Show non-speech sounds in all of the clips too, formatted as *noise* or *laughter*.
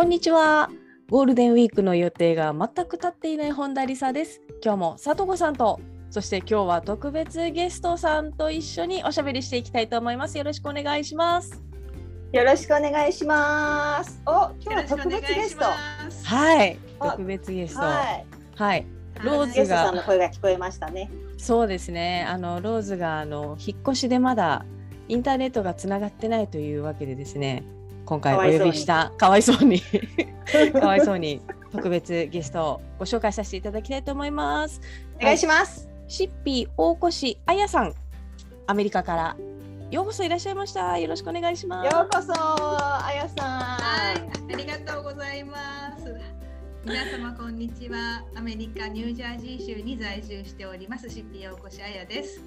こんにちは。ゴールデンウィークの予定が全く立っていない本田理沙です。今日も佐藤さんとそして今日は特別ゲストさんと一緒におしゃべりしていきたいと思います。よろしくお願いします。よろしくお願いします。お、今日は特別ゲスト。はい。あ特別ゲスト。はい。はい。ローズゲストさんのが声が聞こえましたね。そうですね。あのローズがあの引っ越しでまだインターネットがつながってないというわけでですね今回お呼びしたかわいそうに。かわいそうに。*laughs* 特別ゲストをご紹介させていただきたいと思います。お願いします。シッピー大越あやさん。アメリカから。ようこそいらっしゃいました。よろしくお願いします。ようこそ、あやさはい、ありがとうございます。皆様こんにちは。アメリカニュージャージー州に在住しております。シッピー大越彩です。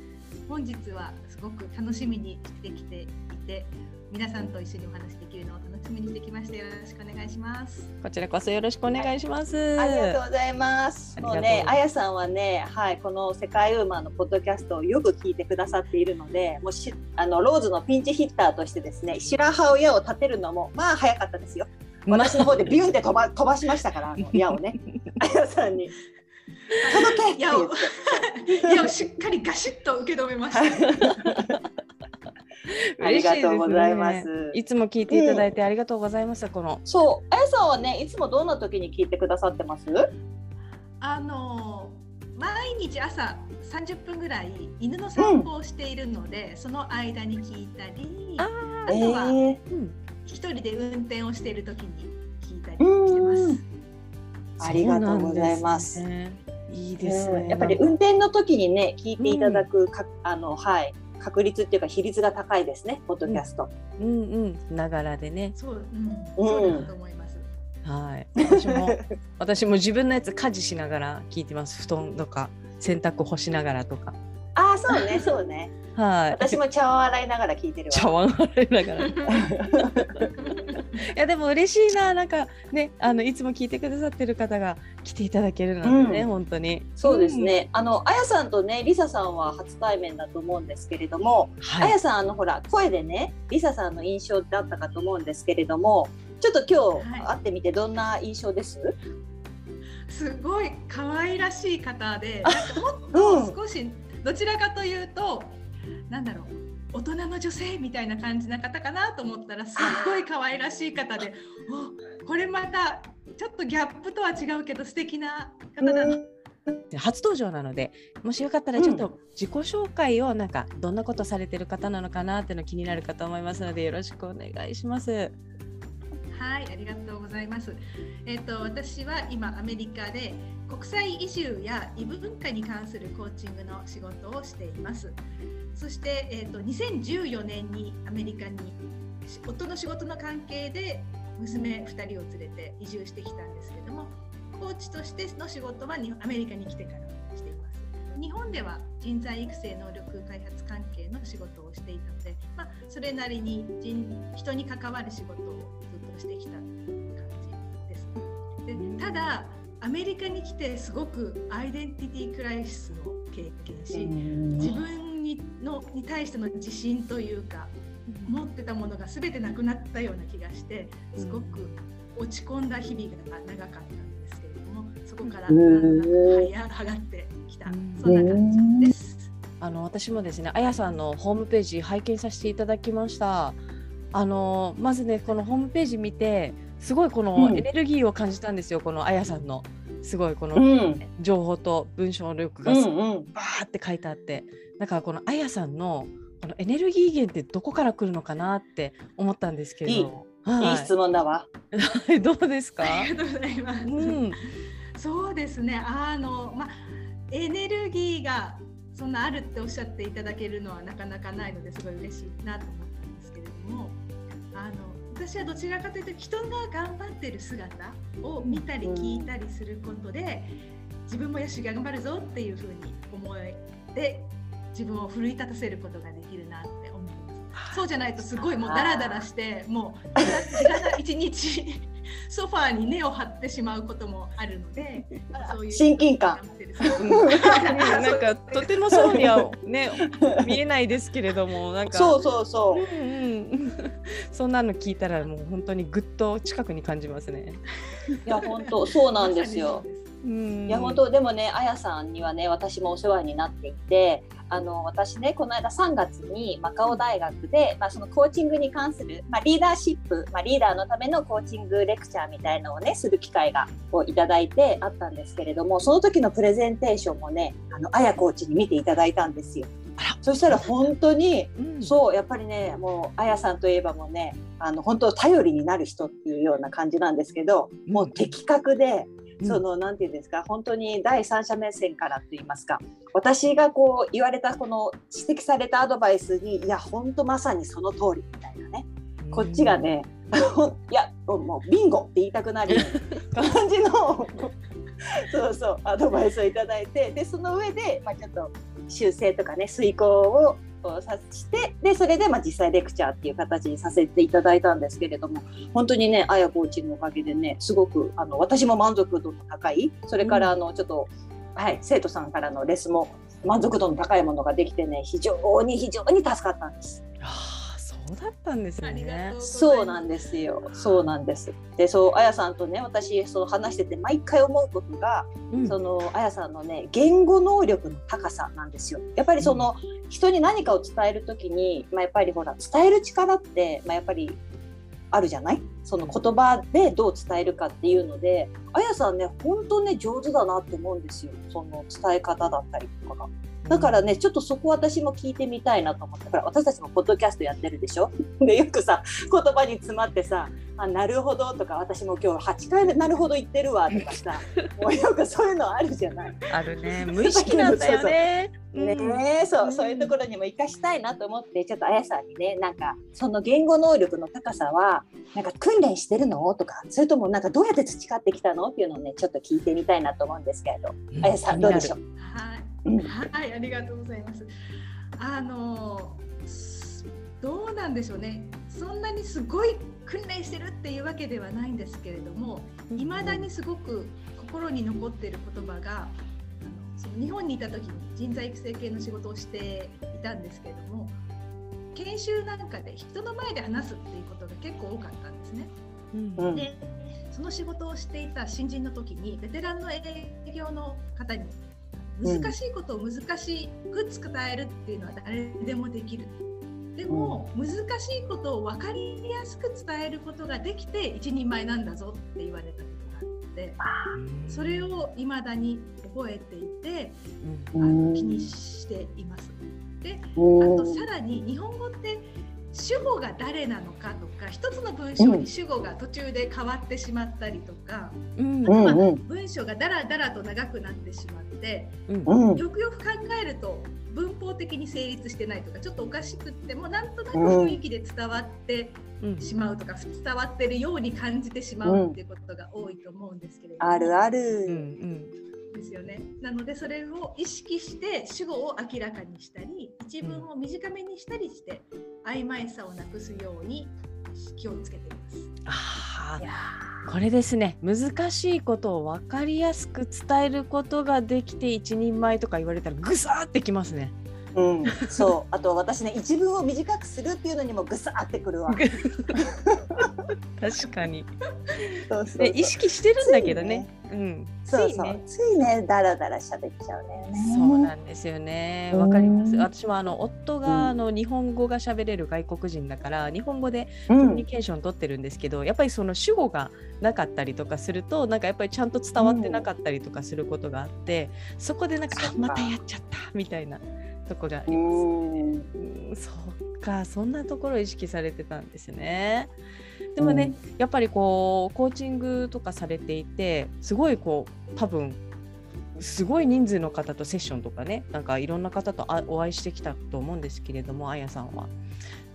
本日はすごく楽しみにしてきていて、皆さんと一緒にお話できるのを楽しみにしてきました。よろしくお願いします。こちらこそよろしくお願いします、ん。ありがとうございます。もうね、あやさんはね、はい、この世界ウーマンのポッドキャストをよく聞いてくださっているので、もうし、あのローズのピンチヒッターとしてですね、白羽親を立てるのも、まあ早かったですよ。ま私の方でビュンって飛ば、*laughs* 飛ばしましたから、矢をね、あやさんに。*laughs* 届けって言って。いや、しっかりガシッと受け止めました。*laughs* ありがとうございます。いですね。いつも聞いていただいてありがとうございます、この。そう、あやさんはね、いつもどんな時に聞いてくださってます？あの毎日朝30分ぐらい犬の散歩をしているので、その間に聞いたり、ああとはうん。一人で運転をしている時に聞いたりしてます。ありがとうございます。すねいいですね。うん。やっぱり運転の時にね、聞いていただくか、あのはい確率っていうか比率が高いですね、ポッドキャスト。うんうん、ながらでね。そう、うん、そうだと思います。はい。私も *laughs* 私も自分のやつ家事しながら聞いてます。布団とか洗濯干しながらとか。ああ、そうね、そうね。はい。私も茶碗洗いながら聞いてるわ。茶碗洗いながら。*laughs* いやでも嬉しいななんかねあのいつも聞いてくださってる方が来ていただけるなんてね、うん本当に。そうですね。あのあやさんとね、りささんは初対面だと思うんですけれども、うん。あはい。やさんあのほら声でね、りささんの印象だったかと思うんですけれども、ちょっと今日はい会ってみてどんな印象です？すごい可愛らしい方で、もっと少しどちらかというと、なんだろう。大人の女性みたいな感じな方かなと思ったらすっごい可愛らしい方でおこれまたちょっとギャップとは違うけど素敵な方だな初登場なのでもしよかったらちょっと自己紹介をなんかどんなことされてる方なのかなっていうの気になるかと思いますのでよろしくお願いします。はい、ありがとうございます。えっ、と私は今アメリカで国際移住や異文化に関するコーチングの仕事をしています。そしてえっ、と2014年にアメリカに夫の仕事の関係で娘2人を連れて移住してきたんですけれども、コーチとしての仕事はアメリカに来てから。日本では人材育成能力開発関係の仕事をしていたので、まあ、それなりに人人に関わる仕事をずっとしてきた感じです。でただアメリカに来てすごくアイデンティティクライシスを経験し、自分にのに対しての自信というか持ってたものが全てなくなったような気がしてすごく落ち込んだ日々が長かったんですけれどもそこからだんだんはい上がってそんな感じです。あの私もですねあやさんのホームページ拝見させていただきました。あのまずねこのホームページ見てすごいこのうんエネルギーを感じたんですよ、このあやさんのすごいこのうん情報と文章力うがすんうん。バーって書いてあってだからこのあやさんのこのエネルギー源ってどこから来るのかなって思ったんですけどいいはいい質問だわ。い *laughs* どうですか？ありがとうございます。うんそうですね。あのまあエネルギーがそんなあるっておっしゃっていただけるのはなかなかないのですごい嬉しいなと思ったんですけれども、あの私はどちらかというと人が頑張ってる姿を見たり聞いたりすることで、自分もよし頑張るぞっていうふうに思えて自分を奮い立たせることができるなって思います。そうじゃないとすごいもうダラダラしてもう一日ソファーに根を張ってしまうこともあるので *laughs* そういう親近感。なんかとてもそうにはね *laughs* 見えないですけれどもなんか。そうそうそう、うんうん、*laughs* そんなの聞いたらもう本当にぐっと近くに感じますね。いや本当そうなんですよ。いや本当でもねあやさんにはね私もお世話になっていてあの私ねこの間3月にマカオ大学で、まあ、そのコーチングに関する、まあ、リーダーシップ、まあ、リーダーのためのコーチングレクチャーみたいのをねする機会がをいただいてあったんですけれどもその時のプレゼンテーションもねあのあやコーチに見ていただいたんですよ。そしたら本当に、うん、そうやっぱりねもうあやさんといえばもうねあの本当頼りになる人っていうような感じなんですけど、もう的確でその何て言うんですか本当に第三者目線からと言いますか私がこう言われたこの指摘されたアドバイスにいや本当まさにその通りみたいなね。こっちがね *laughs* いやもうビンゴって言いたくなる *laughs* 感じのそうそうアドバイスをいただいてでその上で、まあ、ちょっと修正とかね遂行をさしてでそれでまあ実際レクチャーっていう形にさせていただいたんですけれども本当にねあやコーチのおかげでねすごくあの私も満足度の高い。それからあのちょっと、うん、はい、生徒さんからのレスも満足度の高いものができてね非常に非常に助かったんです。そうだったんですね。そうなんですよ。そうなんです。で、そうあやさんとね、私そう話してて毎回思うことが、うん、そのあやさんのね言語能力の高さなんですよ。やっぱりその、うん、人に何かを伝えるときに、まあやっぱりほら伝える力ってまあやっぱりあるじゃない？その言葉でどう伝えるかっていうのであやさんね本当ね上手だなって思うんですよ。その伝え方だったりとかが。だからね、ちょっとそこ私も聞いてみたいなと思って、ほら、私たちもポッドキャストやってるでしょ？*laughs* で、よくさ、言葉に詰まってさ、あ、なるほどとか、私も今日8回なるほど言ってるわとかさ、*laughs* もうよくそういうのあるじゃない？あるね。*laughs* 無意識なんだよね。ね、うん、そう、そういうところにも生かしたいなと思って、ちょっとあやさんにね、なんか、その言語能力の高さは、なんか訓練してるの？とか、それともなんかどうやって培ってきたの？っていうのをね、ちょっと聞いてみたいなと思うんですけれど、あやさんどうでしょう？はいはい、ありがとうございます。あのどうなんでしょうね。そんなにすごい訓練してるっていうわけではないんですけれども、いまだにすごく心に残っている言葉が、その日本にいた時に人材育成系の仕事をしていたんですけれども、研修なんかで人の前で話すっていうことが結構多かったんですね。うん、でその仕事をしていた新人の時にベテランの営業の方に難しいことを難しく伝えるっていうのは誰でもできる。でも、難しいことを分かりやすく伝えることができて一人前なんだぞって言われたことがあってそれをいまだに覚えていて、あの気にしています。であとさらに日本語って主語が誰なのかとか一つの文章に主語が途中で変わってしまったりとか、うん、まあ、文章がだらだらと長くなってしまって、うん、よくよく考えると文法的に成立してないとかちょっとおかしくってもなんとなく雰囲気で伝わってしまうとか、伝わってるように感じてしまうっていうことが多いと思うんですけれども。あるある、うんですよね。なのでそれを意識して主語を明らかにしたり一文を短めにしたりして曖昧さをなくすように気をつけています。あこれですね難しいことを分かりやすく伝えることができて一人前とか言われたらぐさってきますね。うん、そう。あと私ね一文を短くするっていうのにもぐさってくるわ。確かに。そうそう意識してるんだけどね、ね、うん。そうそう、ね、ついねだらだら喋っちゃうね。そうなんですよね。わかります。私もあの夫があの日本語が喋れる外国人だから日本語でコミュニケーション取ってるんですけど、うん、やっぱりその主語がなかったりとかするとなんかやっぱりちゃんと伝わってなかったりとかすることがあって、うん、そこでなんか。あまたやっちゃったみたいなとこがあります。そうかそんなところを意識されてたんですね。でもね、うん、やっぱりこうコーチングとかされていてすごいこう多分すごい人数の方とセッションとかねなんかいろんな方とお会いしてきたと思うんですけれどもあやさんは。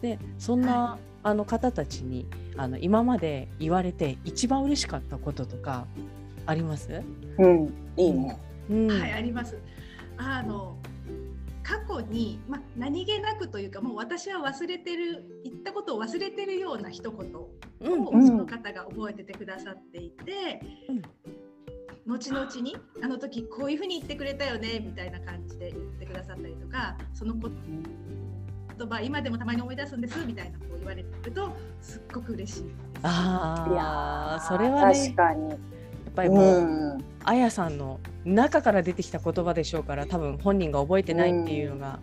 でそんな、はい、あの方たちにあの今まで言われて一番嬉しかったこととかあります？うん、いいね。うんはい、あります。あの過去に、ま、何気なくというかもう私は忘れてる言ったことを忘れてるような一言をうんうんその方が覚えててくださっていて、後々にあの時こういうふうに言ってくれたよねみたいな感じで言ってくださったりとかその言葉今でもたまに思い出すんですみたいなこう言われるとすっごく嬉しいです。あいやそれはね確かに。やっぱりもう、うん、あやさんの中から出てきた言葉でしょうから多分本人が覚えてないっていうのが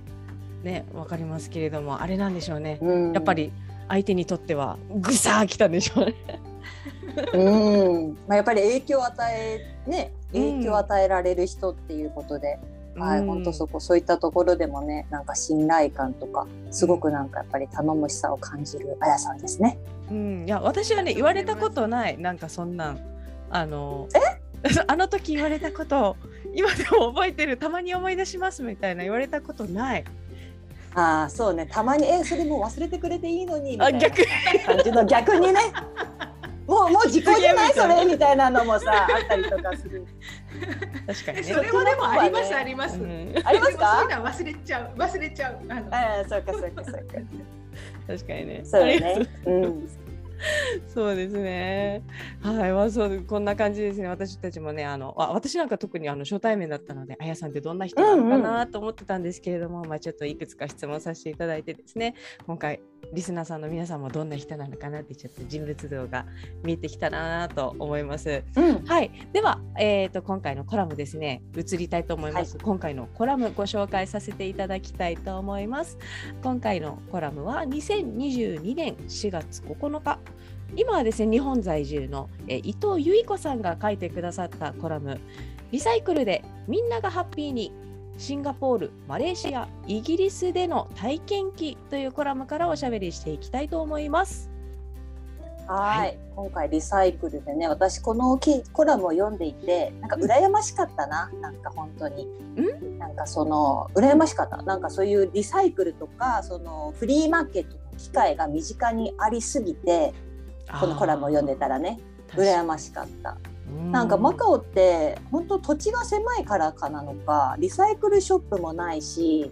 ねわかりますけれどもあれなんでしょうね。うん、やっぱり相手にとってはぐさーきたんでしょうね。うん、まあやっぱり影響を与えねうん。影響を与えられる人っていうことで、はいうん本当そこそういったところでもねなんか信頼感とかすごくなんかやっぱり頼もしさを感じるあやさんですね。うん、いや私はね言われたことないなんかそんなんあの *laughs* あの時言われたことを今でも覚えてるたまに思い出しますみたいな言われたことない？ああそうね。たまにえそれもう忘れてくれていいのにみたいな感じの逆にね。*laughs* もうもう時効じゃない？それ。みたいなのもさあったりとかする。確かにね。それはでもありますあります。うん。ありますか？いうのは忘れちゃう。忘れちゃう。あの。ああそうかそうかそうか。確かにね。そうね。うん。*laughs* そうですね。はい、まあ、そう、こんな感じですね。私たちもね、あの、あ私なんか特にあの初対面だったので、あやさんってどんな人なのかなと思ってたんですけれども、まあ、ちょっといくつか質問させていただいてですね。今回、リスナーさんの皆さんもどんな人なのかなって、ちょっと人物像が見えてきたなと思います。うん。はい、では、えー、と今回のコラムですね移りたいと思います、今回のコラムご紹介させていただきたいと思います。今回のコラムは2022年4月9日。今はですね日本在住の、えー伊藤由衣子さんが書いてくださったコラム。リサイクルでみんながハッピーにシンガポール、マレーシア、イギリスでの体験記というコラムからおしゃべりしていきたいと思います。はい、今回リサイクルでね私このきコラムを読んでいてなんか羨ましかったな、なんか本当に。なんかその羨ましかった。なんかそういうリサイクルとかそのフリーマーケットの機会が身近にありすぎてこのコラムを読んでたらね羨ましかったなんかマカオって本当土地が狭いからかなのかリサイクルショップもないし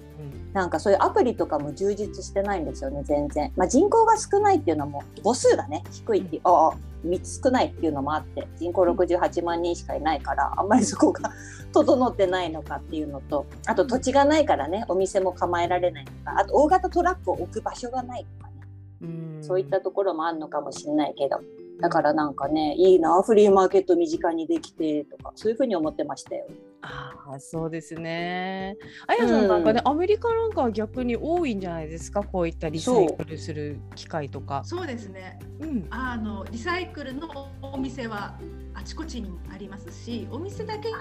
なんかそういうアプリとかも充実してないんですよね全然、まあ、人口が少ないっていうのも母数がね。低いっていう、ああ3つ少ないっていうのもあって人口68万人しかいないからあんまりそこが整ってないのかっていうのとあと土地がないからねお店も構えられないとかあと大型トラックを置く場所がないとかね。うん。そういったところもあるのかもしれないけどだからなんかねいいなフリーマーケット身近にできてとかそういうふうに思ってましたよ。ああそうですね。あやさんなんかね、アメリカなんかは逆に多いんじゃないですか？こういったリサイクルする機会とか。そうですね。うん、あのリサイクルのお店はあちこちにありますし、お店だけじ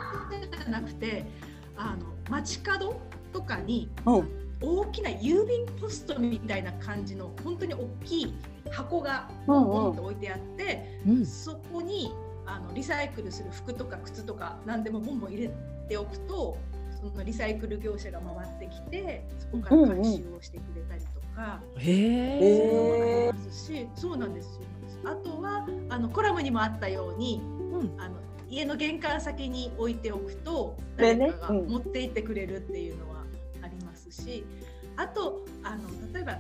ゃなくて、あの街角とかにうん大きな郵便ポストみたいな感じの本当に大きい箱がうんポンうんと置いてあって、うん、そこにあのリサイクルする服とか靴とか何でもボンボン入れておくとそのリサイクル業者が回ってきてそこから回収をしてくれたりとか。ういうえ。のもありますし、そうなんです。そうなんですあとはあのコラムにもあったように、うんあの家の玄関先に置いておくと誰かが持って行ってくれるっていうのはし、あとあの例えば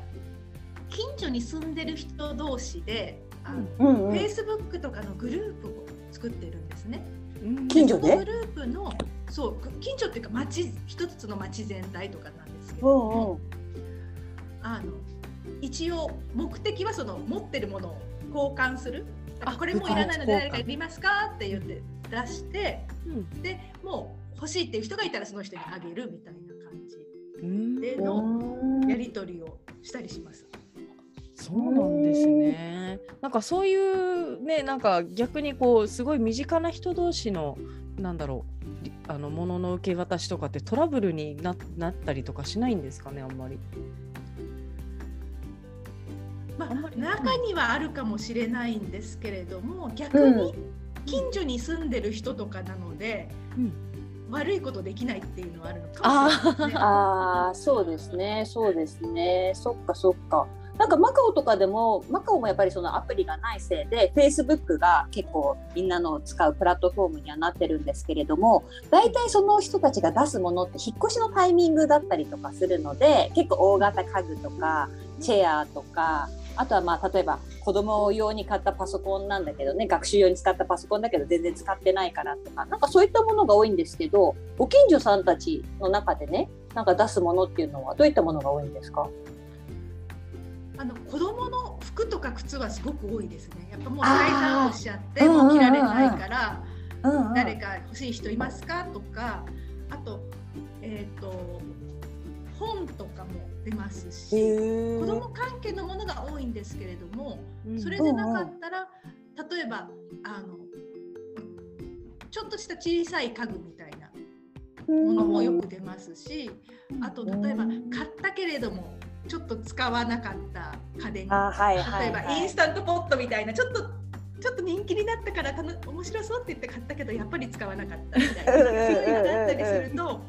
近所に住んでる人同士で、あのうん。うん Facebook とかのグループを作ってるんですね。うん。近所で？グループのそう近所っていうか町一つの町全体とかなんですけども、うんうん。あの一応目的はその持ってるものを交換する。あこれもういらないので誰かいりますかって言って出してうん。でもう欲しいっていう人がいたらその人にあげるみたいな感じ。うんでのやり取りをしたりします。そうなんですね。なんかそういうね、なんか逆にこうすごい身近な人同士のなんだろう、りあの物の受け渡しとかってトラブルにななったりとかしないんですかね、あんまり。まあ中にはあるかもしれないんですけれども逆に近所に住んでる人とかなので、うん悪いことできないっていうのはあるのかもしれないですね。ああそうですねそうですね。そっかそっか。なんかマカオとかでもマカオもやっぱりそのアプリがないせいで Facebook が結構みんなの使うプラットフォームにはなってるんですけれども大体その人たちが出すものって引っ越しのタイミングだったりとかするので結構大型家具とかチェアとかあとはまあ例えば子供用に買ったパソコンなんだけどね学習用に使ったパソコンだけど全然使ってないからとかなんかそういったものが多いんですけどご近所さんたちの中でねなんか出すものっていうのはどういったものが多いんですか？あの子供の服とか靴はすごく多いですね。やっぱもうサイズアウトしちゃってもう着られないから、うんうん、誰か欲しい人いますかとか、あとえっ、ー、と本とかも出ますし、子供関係のものが多いんですけれども、それでなかったら、例えばあのちょっとした小さい家具みたいなものもよく出ますし、あと例えば買ったけれどもちょっと使わなかった家電、はいはい、例えばインスタントポットみたいなちょっとちょっと人気になったから面白そうって言って買ったけどやっぱり使わなかったみたいな。そういうのがあったりすると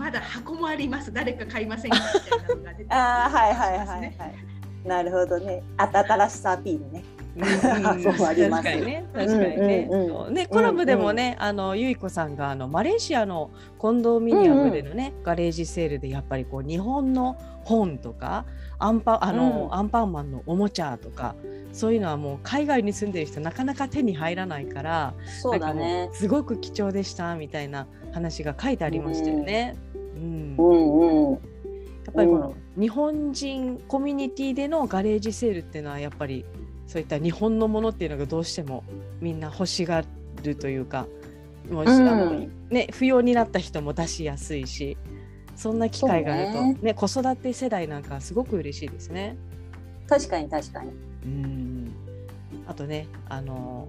まだ箱もあります。誰か買いませんかみたいなのが出てきます、あはいはいはいはい。なるほどね。新しさアピールね。*laughs* そうありますね。確かにね。ね。コラムでもね、あのゆいこさんがあのマレーシアのコンドミニアムでのね、ガレージセールでやっぱりこう日本の本とかアンパあの、アンパンマンのおもちゃとかそういうのはもう海外に住んでる人なかなか手に入らないからそうだね。すごく貴重でしたみたいな話が書いてありましたよね。うん、うんうん、やっぱりこの日本人コミュニティでのガレージセールっていうのはやっぱりそういった日本のものっていうのがどうしてもみんな欲しがるというかもう、うん、ね、不要になった人も出しやすいしそんな機会があるとね、ね子育て世代なんかすごく嬉しいですね。確かに確かに。うん。あとねあの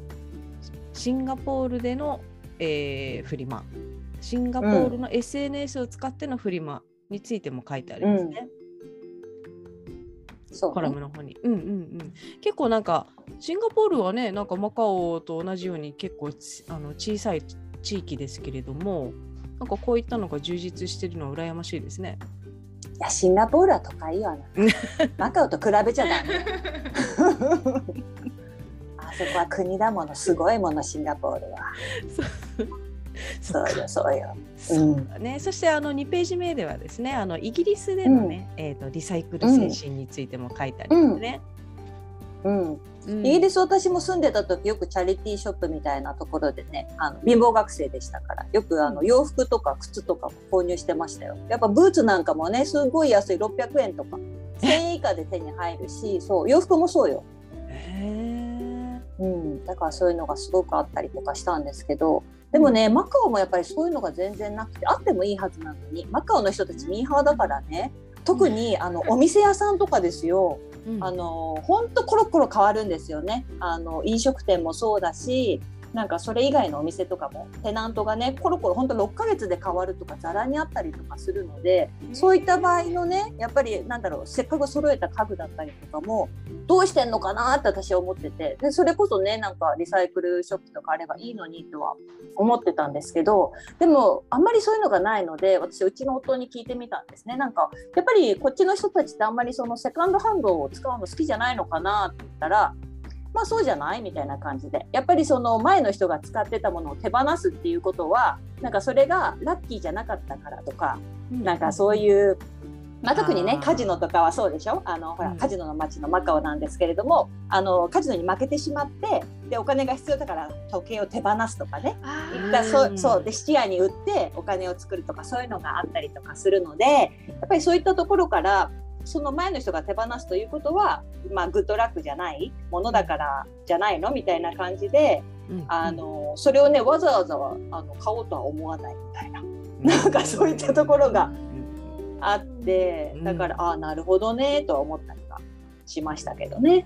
シンガポールでの、えー、フリマシンガポールの SNS を使ってのフリマについても書いてありますね。うんそう、ね、コラムの方に。うんうんうん。結構なんかシンガポールはねなんかマカオと同じように結構あの小さい地域ですけれどもなんかこういったのが充実してるのは羨ましいですね。いやシンガポールは都会よ *laughs* マカオと比べちゃダメ。*laughs* あそこは国だものすごいものシンガポールは。*laughs* そうよそうよ。そうね、そしてあの2ページ目ではですねあのイギリスでのね、うん、えーと、リサイクル精神についても書いてありますね。うん、うん、イギリス私も住んでた時よくチャリティーショップみたいなところでねあの貧乏学生でしたからよくあの洋服とか靴とかも購入してましたよ。やっぱブーツなんかもねすごい安い。600円とか。*laughs* 1000円以下で手に入るしそう洋服もそうよ。うん、だからそういうのがすごくあったりとかしたんですけどでもねマカオもやっぱりそういうのが全然なくてあってもいいはずなのにマカオの人たちミーハーだからね特にあのお店屋さんとかですよ、うん、あの本当コロコロ変わるんですよね。あの飲食店もそうだしなんかそれ以外のお店とかもテナントがねコロコロ本当6ヶ月で変わるとかざらにあったりとかするのでそういった場合のねやっぱりなんだろうせっかく揃えた家具だったりとかもどうしてんのかなって私は思っててでそれこそねなんかリサイクルショップとかあればいいのにとは思ってたんですけどでもあんまりそういうのがないので私うちの夫に聞いてみたんですね。なんかやっぱりこっちの人たちってあんまりそのセカンドハンドを使うの好きじゃないのかなって言ったらまあそうじゃない？みたいな感じで。やっぱりその前の人が使ってたものを手放すっていうことはなんかそれがラッキーじゃなかったからとか、うん、なんかそういうまあ、特にねカジノとかはそうでしょ？あのほら、カジノの街のマカオなんですけれどもあのカジノに負けてしまってでお金が必要だから時計を手放すとかね。だそうそう。で質屋に売ってお金を作るとかそういうのがあったりとかするのでやっぱりそういったところからその前の人が手放すということは、まあ、グッドラックじゃないものだからじゃないのみたいな感じで、うん、あのそれをねわざわざあの買おうとは思わないみたいな、うん、なんかそういったところがあって、だからああなるほどねとは思ったりはしましたけどね。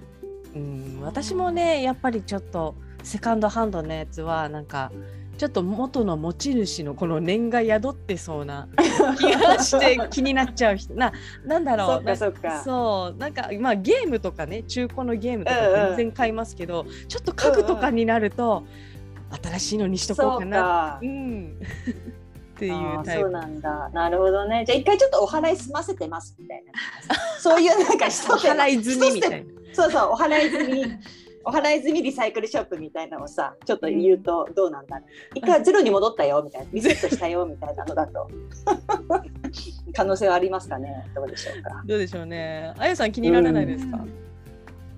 うん、私もねやっぱりちょっとセカンドハンドのやつはなんかちょっと元の持ち主のこの念が宿ってそうな *laughs* 気がして気になっちゃう人ななんだろうそうなんかまあゲームとかね中古のゲームとか全然買いますけど、うんうん、ちょっと家具とかになると、うんうん、新しいのにしとこうかな。うんっていうタイプ。そうなんだ。なるほどね。じゃあ一回ちょっとお払い済ませてますみたいな。*laughs* そういうなんかお払い済みみたいな。そうそう、お払い済み。お払い済みリサイクルショップみたいなのをさ、ちょっと言うとどうなんだろう。一回ゼロに戻ったよみたいな、リセットしたよみたいなのだと。*laughs* 可能性はありますかね？どうでしょうか？どうでしょうね。あやさん気にならないですか？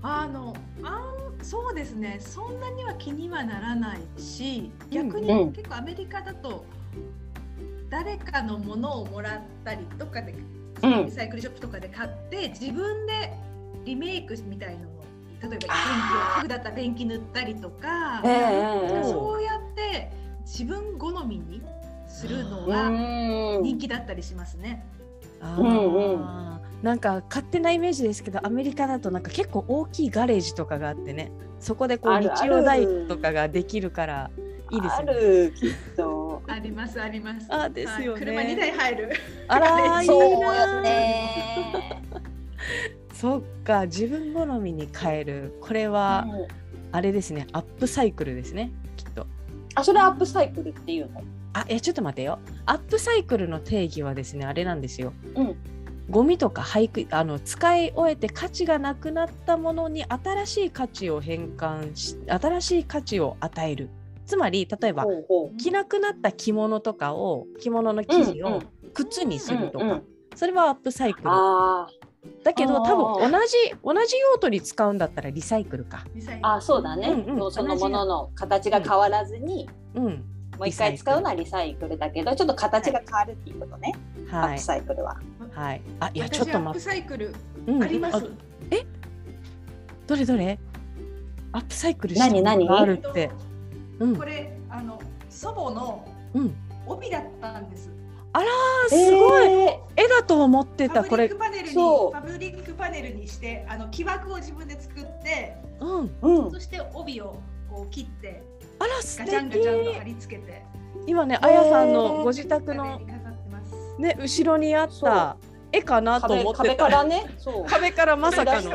あの、あん、そうですね。そんなには気にはならないし、逆に結構アメリカだと。誰かのものをもらったりとかで、リサイクルショップとかで買って自分でリメイクみたいのを例えば電気を家具だったら電気塗ったりとか、えー、そうやって自分好みにするのが人気だったりしますね。あなんか勝手なイメージですけどアメリカだとなんか結構大きいガレージとかがあってねそこでこう日曜大とかができるからいいですね。あるきっとありますあります。あですよね。車2台入る。あら *laughs* そうよね。そっか自分好みに変える。これは、うん、あれですねアップサイクルですねきっと。あそれアップサイクルっていうの？あいやちょっと待ってよ。アップサイクルの定義はですねあれなんですよ。うん。ゴミとか廃棄あの使い終えて価値がなくなったものに新しい価値を変換し新しい価値を与える。つまり例えば着なくなった着物とかを着物の生地を靴にするとか、うんうん、それはアップサイクルだけど多分同じ同じ用途に使うんだったらリサイクルか。あそうだね、うんうん、そのものの形が変わらずに、うん、もう一回使うのはリサイクル。だけどちょっと形が変わるっていうことね、はい、アップサイクルは。はい、あいやちょっと待って。アップサイクルあります。うん、え？どれどれ？アップサイクル何？何？あるって。うん、これあの祖母の帯だったんです。あらすごい、えー、絵だと思ってたこれ。パブリックパネルにパブリックパネルにしてあの木枠を自分で作って、うん。うん、そして帯をこう切ってあら素敵。ガチャンガチャンと貼り付けて今ねあやさんのご自宅の、ね後ろにあった絵かなと思って壁からね *laughs* 壁からまさかの。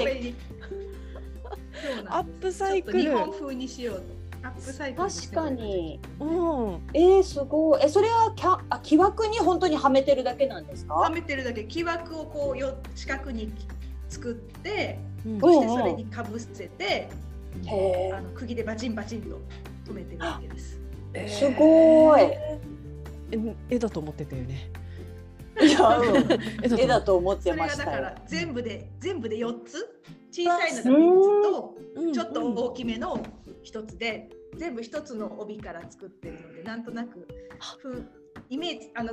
アップサイクル。日本風にしようとアップサイクル確かに。うん。えー、すごい。え、それはキャあ木枠に本当にはめてるだけなんですか？はめてるだけ。木枠をこうよ四角に作って、うん、そしてそれにかぶせて、うん、あの釘でバチンバチンと止めてるわけです。えー、すごい。絵だと思ってたよね。いや、うん、*laughs* 絵だと思ってましただから全部で全部で四つ？小さいのが三つと、ちょっと大きめの一つで全部一つの帯から作ってるのでなんとなくふイメージあの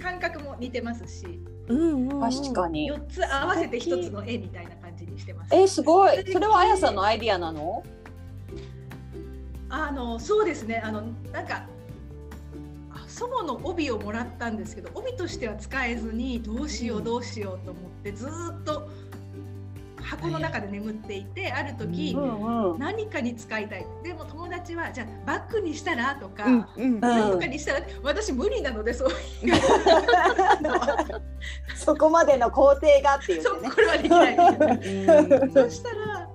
感覚も似てますし、うん確かに。4つ合わせて一つの絵みたいな感じにしてます。えー、すごい。それはあやさんのアイディアなの？あのそうですね。あのなんか祖母の帯をもらったんですけど帯としては使えずにどうしようどうしようと思ってずっと箱の中で眠っていてある時、うんうん、何かに使いたい。でも友達はじゃあバッグにしたらとか、うんうん、何とかにしたら私無理なのでそういう。*laughs* そこまでの工程がっていう、ね、そうこれはできないそしたら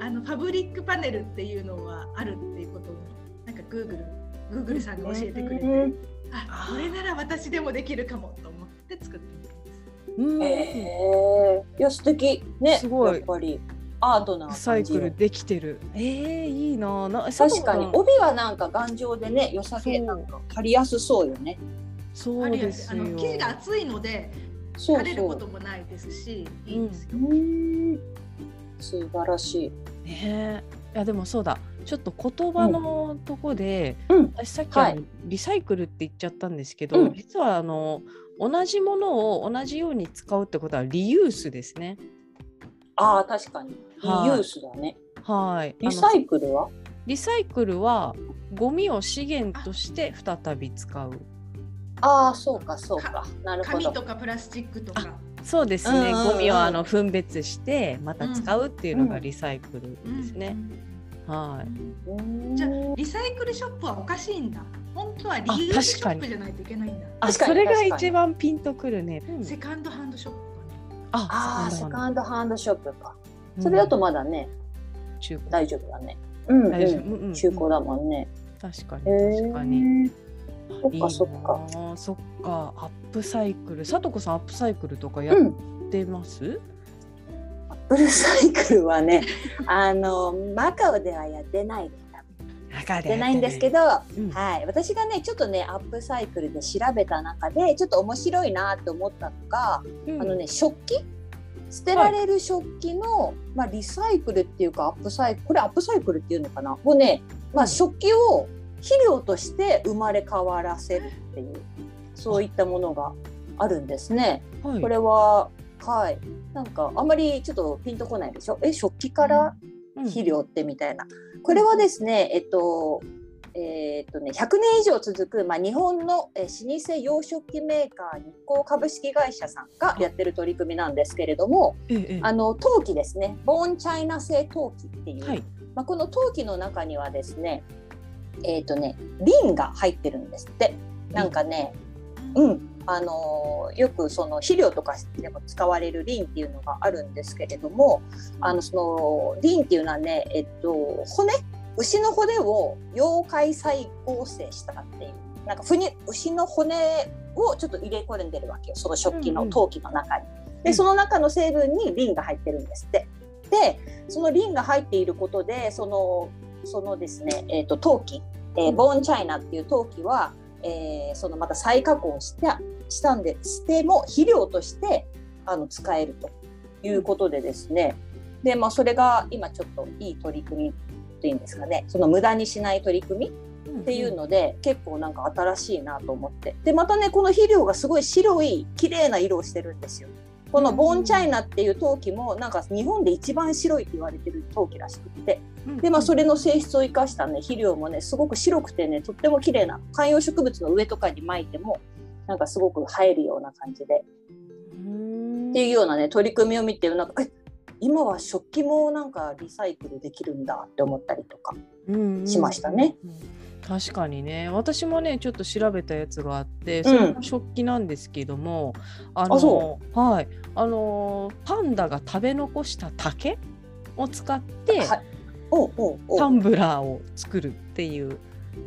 あのファブリックパネルっていうのはあるっていうことをなんかグーグルグーグルさんが教えてくれて、うん、あこれなら私でもできるかもと思って作ってうん、えー、いや素敵。ねすごい。やっぱり。アートなサイクルできてる。えー、いいなな確かに。帯はなんか頑丈でね良さげ。なんか借りやすそうよね。そうですあの生地が厚いので枯れることもないですしいいですよ、うん、素晴らしい。ねいやでもそうだ。ちょっと言葉のとこで、うん、私さっき、はい、リサイクルって言っちゃったんですけど、うん、実はあの同じものを同じように使うってことはリユースですね。ああ確かにリユースだね。はい。リサイクルは？リサイクルはゴミを資源として再び使う。ああそうかそうかなるほど。紙とかプラスチックとか。そうですね、ゴミをあの分別してまた使うっていうのがリサイクルですね。はい。じゃあリサイクルショップはおかしいんだ。本当はリユースショップじゃないといけないんだ。あ、それが一番ピンとくるね。セカンドハンドショップかね。あ、セカンドハンドショップか。それだとまだね、中古大丈夫だね。うん、大丈夫。中古だもんね。確かに確かに。そっかそっかそっかアップサイクルさとこさんアップサイクルとかやってます、アップサイクルはねあのマカオではやってないでない。んですけど、うん。はい、私がねちょっとねアップサイクルで調べた中でちょっと面白いなと思ったのが、うん。あのね食器？捨てられる食器の、まあ、リサイクルっていうかアップサイクルこれアップサイクルっていうのかな？をね、まあ、うん。食器を肥料として生まれ変わらせるっていうそういったものがあるんですね。はい。これははい。なんかあんまりちょっとピンとこないでしょ？え食器からうん。肥料ってみたいな。これはですね、えっと、えーっとね、100年以上続く、まあ、日本のえー老舗洋食器メーカー日光株式会社さんがやってる取り組みなんですけれども、ええええ。あの陶器ですね、ボーンチャイナ製陶器っていう、はい。まあ、この陶器の中にはですね、えーっとね、瓶が入ってるんですって。なんかね、うん、あのーよくその肥料とかでも使われるリンっていうのがあるんですけれども、あのそのリンっていうのはね、えっと骨牛の骨を溶解再合成したっていうなんかふに牛の骨をちょっと入れ込んでるわけよその食器うんうんの陶器の中に。うんでその中の成分にリンが入ってるんですって。でそのリンが入っていることでそのそのですね、えっと陶器、えーボーンチャイナっていう陶器はえーそのまた再加工したしたんでしても肥料としてあの使えるということでですね。で、まあ、それが今ちょっといい取り組みというんですかね。その無駄にしない取り組みっていうので、結構なんか新しいなと思って。でまたねこの肥料がすごい白い綺麗な色をしてるんですよ。このボーンチャイナっていう陶器もなんか日本で一番白いって言われてる陶器らしくって。うんでまあそれの性質を生かしたね肥料もねすごく白くてねとっても綺麗な観葉植物の上とかに撒いてもなんかすごく映えるような感じで。うん。っていうようなね取り組みを見てなんかえ今は食器もなんかリサイクルできるんだって思ったりとか。しましたね。うんうんうん確かにね。私もねちょっと調べたやつがあってん。それも食器なんですけども、あのあそはい。あのパンダが食べ残した竹を使って、はい。おうおうおう。タンブラーを作るっていう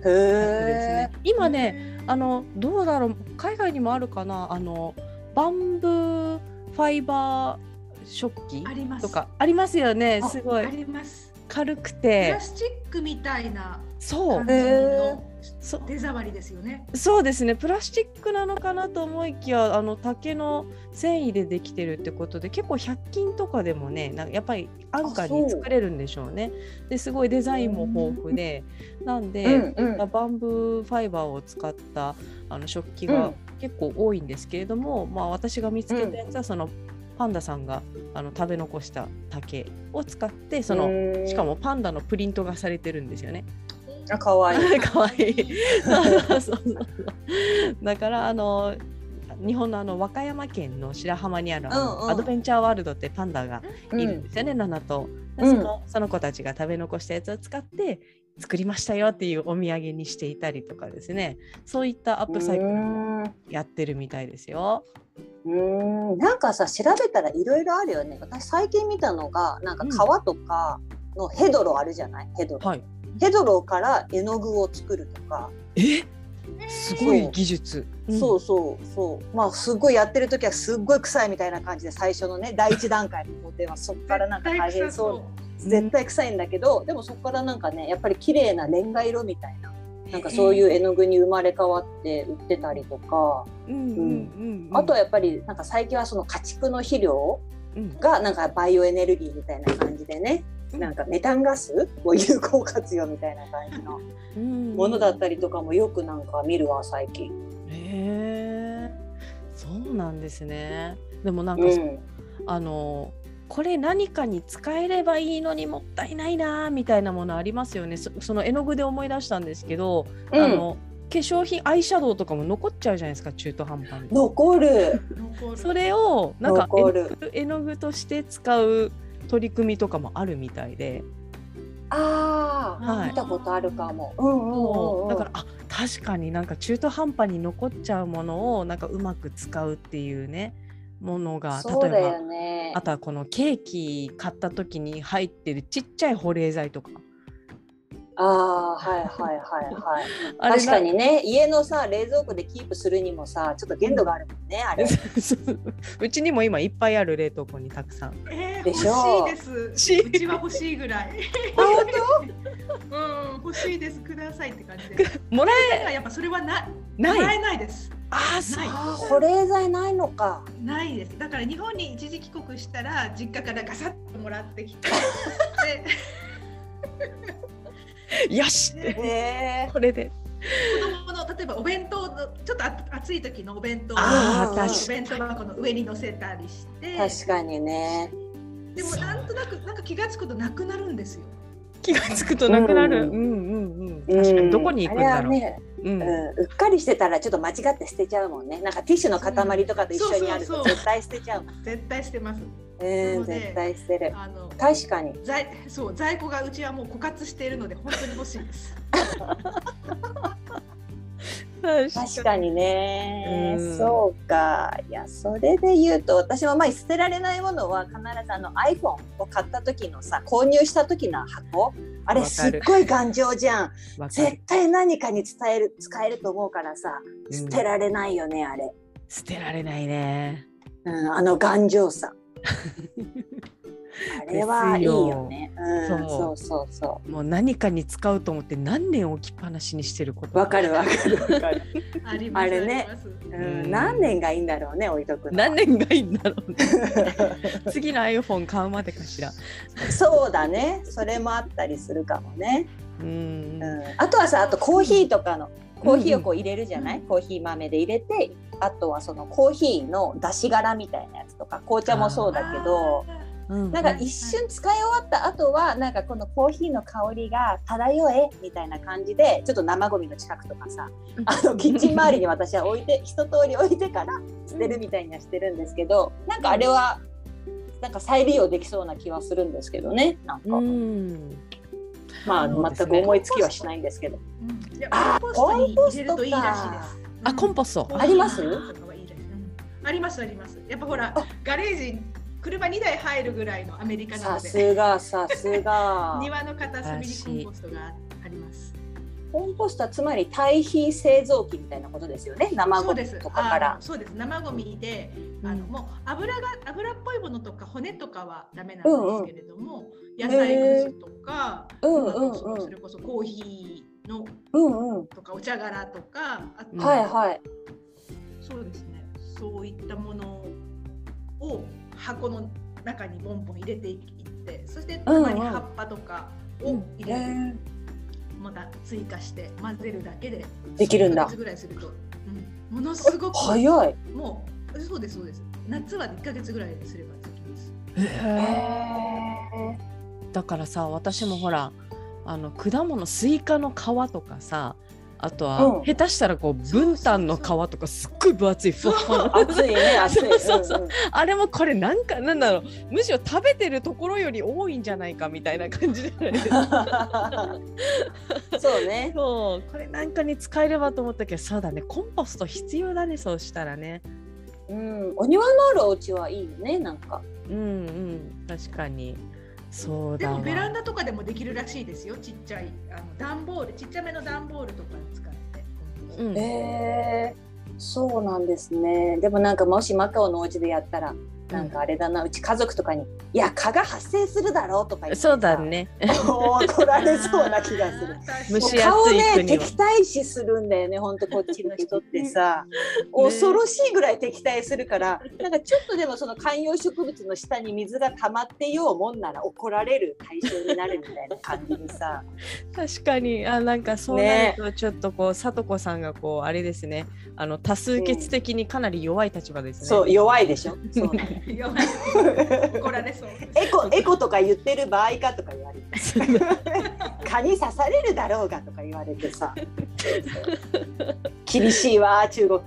へね。今ねあのどうだろう海外にもあるかなあのバンブーファイバー食器あります。とか。ありますよねあすごい。あります。プ軽くて。ラスチックみたいなそう。感じの。そう手触りですよね。そうですねプラスチックなのかなと思いきやあの竹の繊維でできてるってことで結構100均とかでもねなんかやっぱり安価に作れるんでしょうね。ですごいデザインも豊富でなんで、うんうんバンブーファイバーを使ったあの食器がうん結構多いんですけれども、まあ、私が見つけたやつはそのパンダさんがあの食べ残した竹を使ってそのしかもパンダのプリントがされてるんですよね。あかわいい。かわいい。そうそうそうそうだからあの日本のあの和歌山県の白浜にあるアドベンチャーワールドってパンダがいるんですよね、ナナと。でそのその子たちが食べ残したやつを使って作りましたよっていうお土産にしていたりとかですねそういったアップサイクルもやってるみたいですよ。うーんなんかさ調べたらいろいろあるよね。私最近見たのがなんか皮とかのヘドロあるじゃない？ヘドロ。はい、ヘドロから絵の具を作るとか、え？すごい技術。そうそうそう。まあすごいやってる時はすっごい臭いみたいな感じで最初のね第一段階の工程は *laughs* そこからなんか大変そう。絶対臭いんだけど、でもそこからなんかねやっぱり綺麗なレンガ色みたいななんかそういう絵の具に生まれ変わって売ってたりとか、うんうんうんうん、あとはやっぱりなんか最近はその家畜の肥料うん。がなんかバイオエネルギーみたいな感じでね、うんなんかメタンガスを有効活用みたいな感じのものだったりとかもよくなんか見るわ最近。へえそうなんですね。でもなんか、うんあのこれ何かに使えればいいのにもったいないなみたいなものありますよね。そその絵の具で思い出したんですけど、うんあの化粧品アイシャドウとかも残っちゃうじゃないですか中途半端に。残る *laughs* それをなんか絵の具として使う取り組みとかもあるみたいで、ああ、はい。見たことあるかも。う。んうんうんうん、だからあ確かになんか中途半端に残っちゃうものをなんかうまく使うっていうねものが例えばよね。あ。とはこのケーキ買った時に入ってるちっちゃい保冷剤とかああはいはいはいはい。*laughs* 確かにね家のさ冷蔵庫でキープするにもさちょっと限度があるもんねあれ。*laughs* うちにも今いっぱいある冷凍庫にたくさん。えー、でしょ。欲しいです。うちは欲しいぐらい。*laughs* 本うん欲しいです。くださいって感じで。もらえ。やっぱそれはなない。もらえないです。ああそう。保冷剤ないのか。ないです。だから日本に一時帰国したら実家からガサッともらってきて *laughs* よしででへえこれで。子供の例えばお弁当のちょっとあ暑い時のお弁当をお弁当箱の上に乗せたりして。確かにね。でもなんとなくなんか気がつくとなくなるんですよ。気がつくとなくなる、ううんん、うん。うん。確かにどこに行くんだろう、あれはね、うん。うっかりしてたらちょっと間違って捨てちゃうもんね。なんかティッシュの塊とかと一緒にあると絶対捨てちゃう絶対してます。うんなので絶対捨てる。あの確かに。在そう在庫がうちはもう枯渇しているので本当に欲しいです。*laughs* 確かに。ね、うん。そうか。いやそれで言うと私もまあ捨てられないものは必ずあの iPhone を買った時のさ購入した時の箱。あれすっごい頑丈じゃん。絶る。対何かに伝える使えると思うからさうん。捨てられないよね、あれ、捨てられないね。うん、あの頑丈さ *laughs* あれはいいよね。うん、そう。そうそうそもう何かに使うと思って何年置きっぱなしにしてるこうと。わかるわかる。わかる、あれね。うん、何年がいいんだろうね置いとく何年がいいんだろうね。*laughs* 次の iPhone 買うまでかしら。そうだね。それもあったりするかもね。うん。うん、あとはさあとコーヒーとかのコーヒーをこう入れるじゃない、コーヒー豆で入れてあとはそのコーヒーの出し殻みたいなやつとか紅茶もそうだけどうんなんか一瞬使い終わった後はなんかこのコーヒーの香りが漂えみたいな感じでちょっと生ゴミの近くとかさあのキッチン周りに私は置いて一通り置いてから捨てるみたいにはしてるんですけどなんかあれはなんか再利用できそうな気はするんですけどね。なんか、うん。まあ全く思いつきはしないんですけど。うん。いやあコンポストといいらしいです。あコンポスト。あります？ありますあります。やっぱほらガレージ車2台入るぐらいのアメリカなさので。すがさすが。*laughs* 庭の片隅にコンポストがあります。コンポストはつまり堆肥製造機みたいなことですよね？生ゴミ。とかから。そうです。生ゴミで、あのもう油が油っぽいものとか骨とかはダメなんですけれども、野菜くずとか、うんうん。うんあとそそれこそコーヒーのうんうんとかお茶殻とか、あとうんはいはい。そうですね。そういったものを箱の中にボンボン入れていって、そしてたまに葉っぱとかを入れて、また追加して混ぜるだけでできるんだ。1ヶ月ぐらいすると、うん、ものすごく早い。もうそうですそうです。夏は1ヶ月ぐらいすればできます。へだからさ私もほらあの果物スイカの皮とかさあとは、うん。下手したらこう文旦の皮とかすっごい分厚いふわふわー厚*laughs* いね *laughs* 厚い。そうそうう。んうん。あれもこれなんかなんだろう。むしろ食べてるところより多いんじゃないかみたいな感じじゃないですか。*laughs* そうね。そう。これなんかに使えればと思ったけどそうだね。コンポスト必要だねそうしたらね。うん。お庭のあるお家はいいよねなんか。うんうん。確かにそうでもベランダとかでもできるらしいですよ。ちっちゃいあの段ボールちっちゃめの段ボールとか使って、うん。へえそうなんですね。でもなんかもしマカオのお家でやったらなんかあれだなうち家族とかに「いや蚊が発生するだろ」うとか言ってさそうだね。怒られそうな気がする。蒸し暑いね敵対視するんだよね本当こっちの人ってさ、*laughs* 恐ろしいぐらい敵対するからなんかちょっとでもその観葉植物の下に水が溜まってようもんなら怒られる対象になるみたいな感じにさ。*laughs* 確かに。あなんかそうなるとちょっとこう聡子さんがこうあれですね。あの多数決的にかなり弱い立場ですね。そう弱いでしょ。そうなの弱い怒られそう。エコエコとか言ってる場合かとか言われて。*laughs* 蚊に刺されるだろうがとか言われてさ。厳しいわ中国。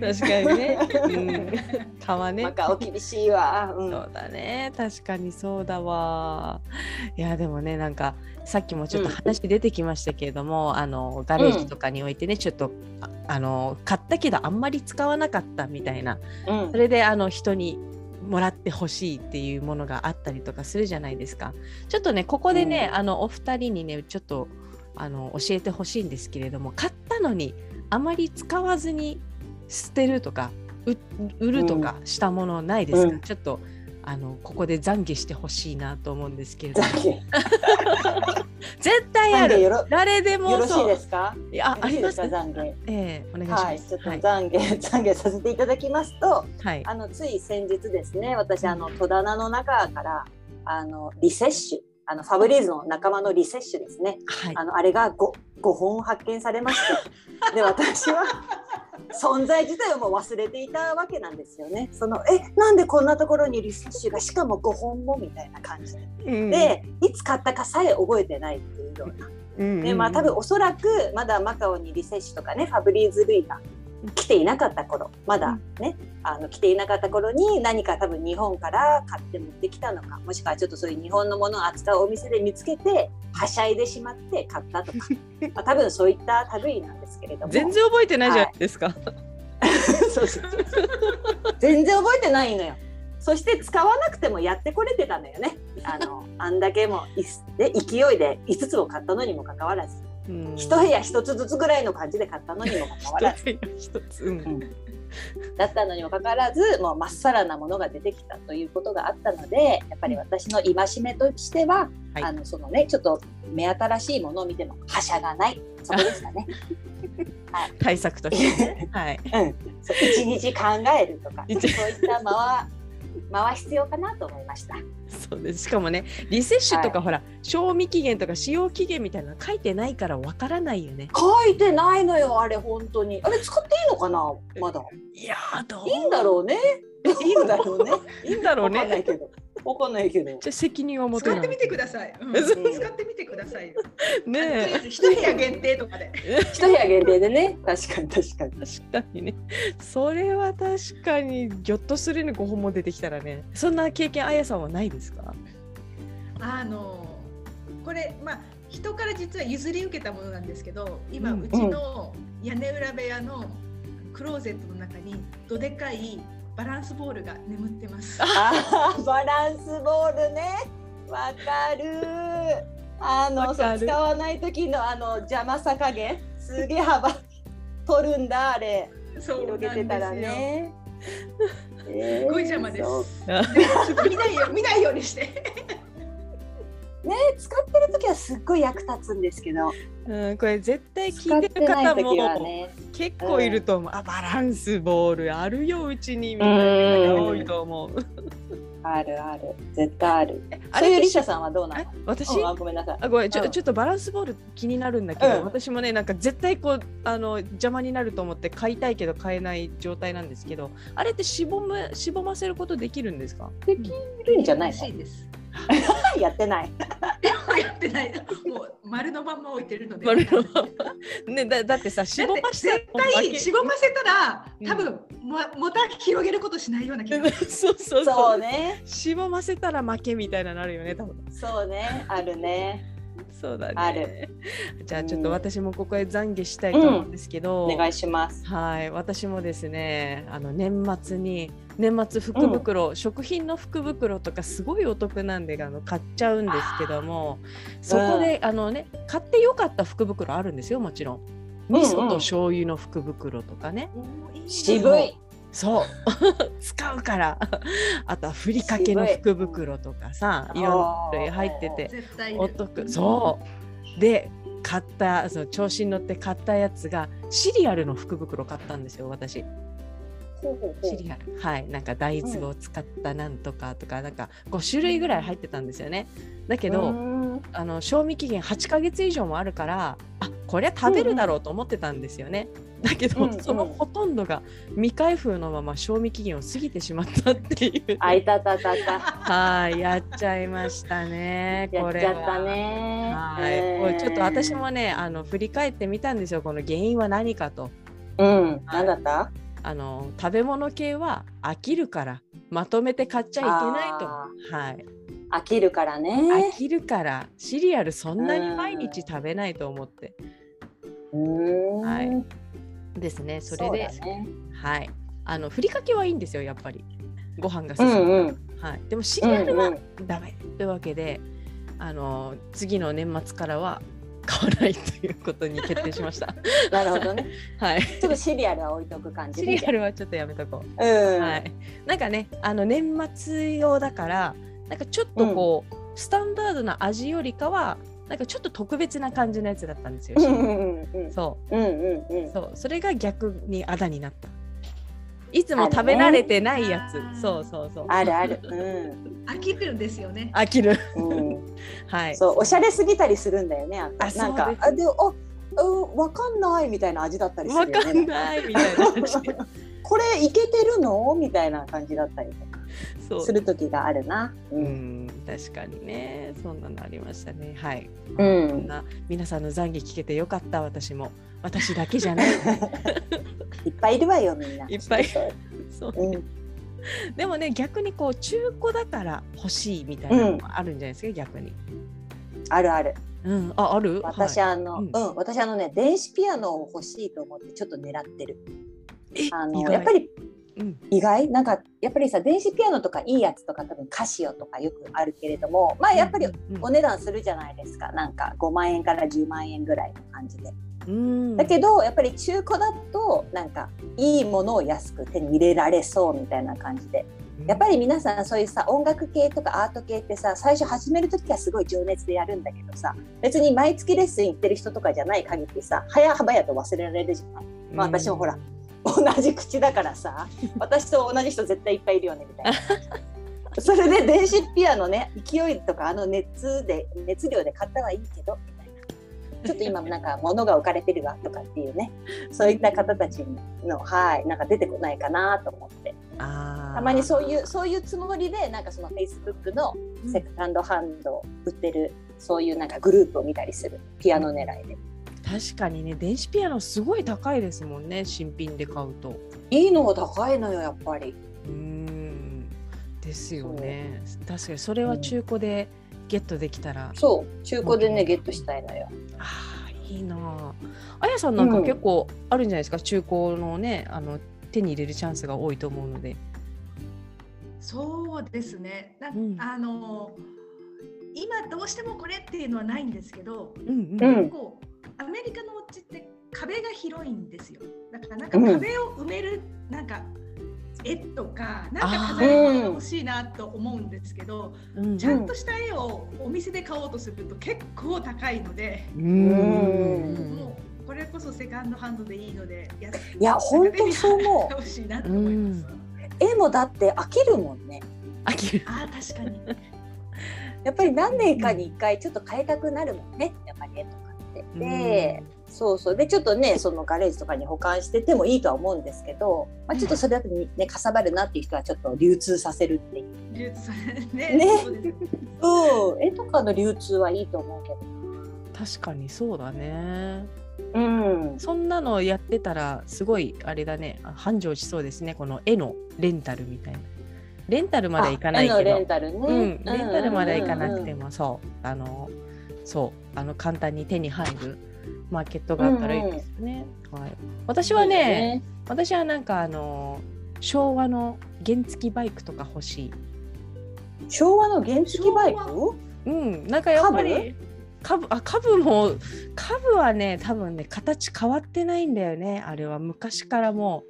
確かにね。*laughs* うん、川ね。マ。カオ厳しいわ、うん。そうだね。確かにそうだわ。いやでもねなんかさっきもちょっと話出てきましたけれども、あのガレージとかにおいてね、ちょっとああの買ったけどあんまり使わなかったみたいな。うん。それであの人にもらってほしいっていうものがあったりとかするじゃないですか。ちょっとねここでね、あのお二人にねちょっとあの教えてほしいんですけれども買ったのにあまり使わずに捨てるとかう売るとかしたものないですか、うん。ちょっとあのここで懺悔してほしいなと思うんですけれども。懺 *laughs* 絶対ある。誰でもよろしいですか？いやあります懺悔。ええお願いします。はいちょっとはい。懺悔、*laughs* 懺悔させていただきますとはい。あのつい先日ですね私あの戸棚の中からあのリセッシュあのファブリーズの仲間のリセッシュですね。はい。あのあれが 5, 5本発見されまして。*laughs* で私は存在自体をもう忘れていたわけなんですよね。そのえなんでこんなところにリセッシュがしかも5本もみたいな感じで。うんでいつ買ったかさえ覚えてないっていうような。うんでまあ多分おそらくまだマカオにリセッシュとかねファブリーズ類が来ていなかった頃まだね、あの来ていなかった頃に何か多分日本から買って持ってきたのかもしくはちょっとそういう日本のものを扱うお店で見つけてはしゃいでしまって買ったとか、*laughs* まあ、多分そういった類なんですけれども。全然覚えてないじゃないですか。*laughs* そうそうそう全然覚えてないのよ。そして使わなくてもやってこれてたのよね。あのあんだけもいで勢いで5つも買ったのにもかかわらず。うん一部屋一つずつぐらいの感じで買ったのにもかかわらず。うん。だったのにもかかわらずもうまっさらなものが出てきたということがあったのでやっぱり私の戒めとしては、はい。あのそのねちょっと目新しいものを見てもはしゃがない。そこですかね。*laughs* 対策としてね。はい。うん、そう一日考えるとかそうい一った間は間は必要かなと思いました。そうです。しかもね、リセッシュとか、ほら、賞味期限とか使用期限みたいなの書いてないからわからないよね。書いてないのよあれ本当にあれ使っていいのかなまだいやー、どう？いいんだろうねいいんだろうねいいんだろうね。わかんないけどじゃあ責任は持てない。使ってみてください。うん *laughs* 使ってみてくださいよ。ねえず一部屋限定とかで。*laughs* 一部屋限定でね確かに確かに確かにね。それは確かにぎょっとするね、5本も出てきたらね。そんな経験、あやさんはないですか？あのこれまあ人から実は譲り受けたものなんですけど今うんうちの屋根裏部屋のクローゼットの中にどでかいバランスボールが眠ってます。あーバランスボールね。わかる。あの使わない時のあの邪魔さ加減。すげえ幅取るんだあれ。そう広げてたらね。え *laughs* すごい邪魔です。*laughs* 見ないよ見ないようにして。*laughs* ね使ってる時はすっごい役立つんですけどうん、これ絶対使聞いてる方もね。結構いると思う。あ、バランスボールあるよ、うちにみたいな方が多いと思う。あるある。絶対ある。あれってそういうリシャさんはどうなえの私？うんあごめんなさい。あごめん。ちょ,、うん。ちょっとバランスボール気になるんだけど、うん。私もねなんか絶対こうあの邪魔になると思って買いたいけど買えない状態なんですけどあれってしぼむしぼませることできるんですか？できるんじゃないらしいです。の *laughs* やってない。*laughs* やってない。もう丸のまんま置いてるので。丸のまま。ねだだってさしぼましたら絶対しぼませたらうん。多分もまた広げることしないような気が。する。そうそうそう。そうね。しぼませたら負けみたいななるよね多分。そうね。あるね *laughs* そうだね。ある。じゃあちょっと私もここへ懺悔したいと思うんですけど、お願いします。はい、私もですね、あの年末に年末福袋、食品の福袋とかすごいお得なんであの買っちゃうんですけども、そこで、あのね買ってよかった福袋あるんですよもちろん。うんうん。味噌と醤油の福袋とかね、渋いそう。*laughs* 使うから。*laughs* あとはふりかけの福袋とかさい。ろんな種類入っててお得。そう。で買ったその調子に乗って買ったやつがシリアルの福袋買ったんですよ私。シリアル。はい。なんか大豆を使ったなんとかとか、なんか5種類ぐらい入ってたんですよね。だけど、うん。あの賞味期限8ヶ月以上もあるからあこりゃ食べるだろうと思ってたんですよね、だけど、うんうん。そのほとんどが未開封のまま賞味期限を過ぎてしまったっていう。あいたたたた。はいやっちゃいましたねやこれはっちゃったね。は。い、えー。ちょっと私もねあの振り返ってみたんですよ。この原因は何かと。うん。何だった？あの食べ物系は飽きるからまとめて買っちゃいけないと。あはい。飽きるから飽ねきるからシリアルそんなに毎日食べないと思って。うん。はいですねそれでねはいあのふりかけはいいんですよやっぱりご飯がう進む、んうんはい、でもシリアルはうんうんダメというわけであの次の年末からは買わないということに決定しました。*laughs* なるほどね。*laughs* はい。ちょっとシリアルは置いとく感じシで。リアルはちょっとやめとこう。うん。はい。なんかね、あの年末用だから、なんかちょっとこう、スタンダードな味よりかは、なんかちょっと特別な感じのやつだったんですよ。うんうんうんそうんうんうんう、そう、それが逆にあだになった。いつも食べられてないやつ。ねそうそうそう。あるある。*laughs* うん飽きるんですよね。飽きる。うん。はい。そうおしゃれすぎたりするんだよね。あなんかあでもあうんわかんないみたいな味だったりすわるよね。かんないみたいな感じで。*laughs* これいけてるの？みたいな感じだったりとかす。る時があるな。う。うんん、確かにね、そんなのありましたね。はい。うんな皆さんの懺悔聞けてよかった、私も。私だけじゃない。*laughs* いっぱいいるわよみんな。いっぱいそうそううん。でもね、逆にこう中古だから欲しいみたいなのもあるんじゃないですか、逆に。あるある。うん、あ、ある？私、はいあの、ううんん、私あのね電子ピアノを欲しいと思ってちょっと狙ってる。えあのやっぱりうん、意外？なんかやっぱりさ電子ピアノとかいいやつとか多分カシオとかよくあるけれどもまあやっぱりお値段するじゃないですか。なんか5万円から10万円ぐらいの感じで。うん、だけどやっぱり中古だとなんかいいものを安く手に入れられそうみたいな感じで。やっぱり皆さんそういうさ音楽系とかアート系ってさ最初始める時はすごい情熱でやるんだけどさ別に毎月レッスン行ってる人とかじゃない限りさ早々と忘れられるじゃない、まあ、私もほら、同じ口だからさ私と同じ人絶対いっぱいいるよねみたいな。それで電子ピアノね勢いとかあの熱で熱量で買ったはいいけどみたいな。ちょっと今なんか物が置かれてるわとかっていうねそういった方たちのはいなんか出てこないかなと思って。たまにそういうそういうつもりでなんかそのフェイスブックのセカンドハンドを売ってるそういうなんかグループを見たりするピアノ狙いで確かにね、電子ピアノすごい高いですもんね、新品で買うと。いいのが高いのよやっぱりうん。ですよね。確かにそれは中古でゲットできたら。そう中古でねゲットしたいのよああ、いいなあ。あやさんなんかうん結構あるんじゃないですか、中古のね、あの手に入れるチャンスが多いと思うので。そうですね。なうんあの今どうしてもこれっていうのはないんですけど、うんうん結構アメリカのお家って壁が広いんですよ。だからなんかうん壁を埋めるなんか絵とかなんか飾り物が欲しいなと思うんですけど、うんちゃんとした絵をお店で買おうとすると結構高いので、うんもうこれこそセカンドハンドでいいので、やいや本当そう思う欲しいなと思います。絵もだって飽きるもんね飽きる。ああ確かに。*laughs* やっぱり何年かに一回ちょっと変えたくなるもんねやっぱり絵とかって。で、そうそうでちょっとねそのガレージとかに保管しててもいいとは思うんですけど、まあ、ちょっとそれだとねかさばるなっていう人はちょっと流通させるっていう。流通されねねそう絵とかの流通はいいと思うけど。確かにそうだね。うん、そんなのやってたらすごいあれだね。あ繁盛しそうですね。この絵のレンタルみたいな。レンタルまではいかないあ絵のけど。レンタルね。うん、レンタルまではいかなくても。も、そう、あの、そう、あの簡単に手に入るマーケットがあったらいいですよね。はい。私はね、私はなんかあの昭和の原付バイクとか欲しい。昭和の原付バイク？昭うん、なんかやっぱり。株？あ株も株はね多分ね形変わってないんだよねあれは昔からも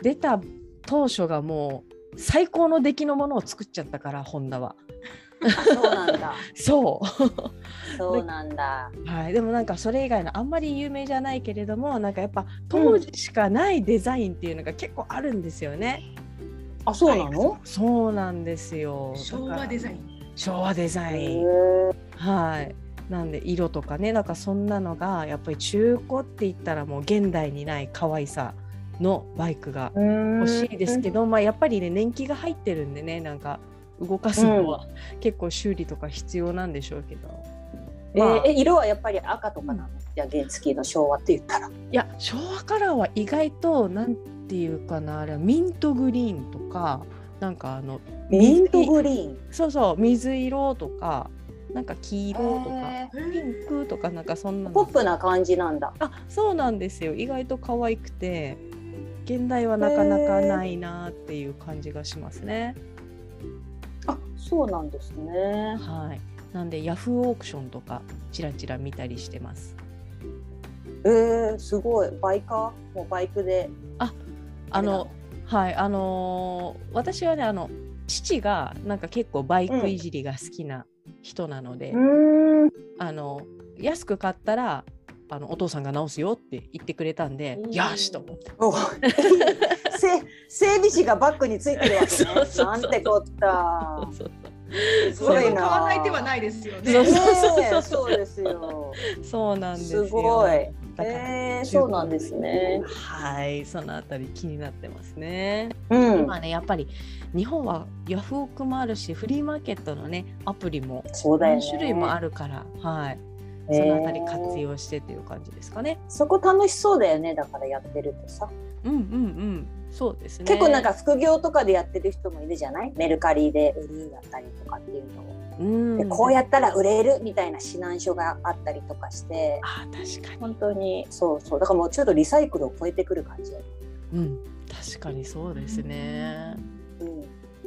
う出た当初がもう最高の出来のものを作っちゃったからホンダはあそうなんだ。*laughs* そう *laughs* そうなんだ。はい、でもなんかそれ以外のあんまり有名じゃないけれどもなんかやっぱ当時しかないデザインっていうのが結構あるんですよね。あ、そうなの？そうなんですよ。昭和デザイン。ン。昭和デザイン。はい。なんで色とかねなんかそんなのがやっぱり中古って言ったらもう現代にない可愛さのバイクが欲しいですけど、まあやっぱりね年季が入ってるんでねなんか動かすのは結構修理とか必要なんでしょうけど。えまあーえ色はやっぱり赤とかなの？じゃあ原付の昭和って言ったら。いや昭和カラーは意外となんていうかなあれはミントグリーンとかなんかあのミント水グリーン。そうそう水色とかなんか黄色とかへピンクとかなんかそんなーポのップな感じなんだ。あそうなんですよ意外と可愛くて現代はなかなかないなっていう感じがしますね。あ、そうなんですね。はい。なんでヤフーオークションとかちらちら見たりしてます。えー、すごい。バイカー？もうバイクで。あのはい。あのー私はねあの父がなんか結構バイクいじりが好きな人なので、うん。あの安く買ったらあのお父さんが直すよって言ってくれたんで、うんよしと思って。*laughs* 整備士がバッグについてるわけそうそうそうねなんてこった。そうすそれをごいな。買わない手はないですよね。そうねそうえそうですよ。そうなんですよ。すごい。えー、そうなんですね。はい、そのあたり気になってますね。うん。今ね、やっぱり日本はヤフオクもあるし、フリーマーケットのね、アプリもそうだよね。何種類もあるから、はい、えーそのあたり活用してっていう感じですかね。そこ楽しそうだよね。だからやってるとさ。うんうんうん、そうですね。結構なんか副業とかでやってる人もいるじゃない？メルカリで売るだったりとかっていうのを、うん、でこうやったら売れるみたいな指南書があったりとかして。あ確かに、本当に。そうそう。だからもうちょっとリサイクルを超えてくる感じうん、確かにそうですね。うん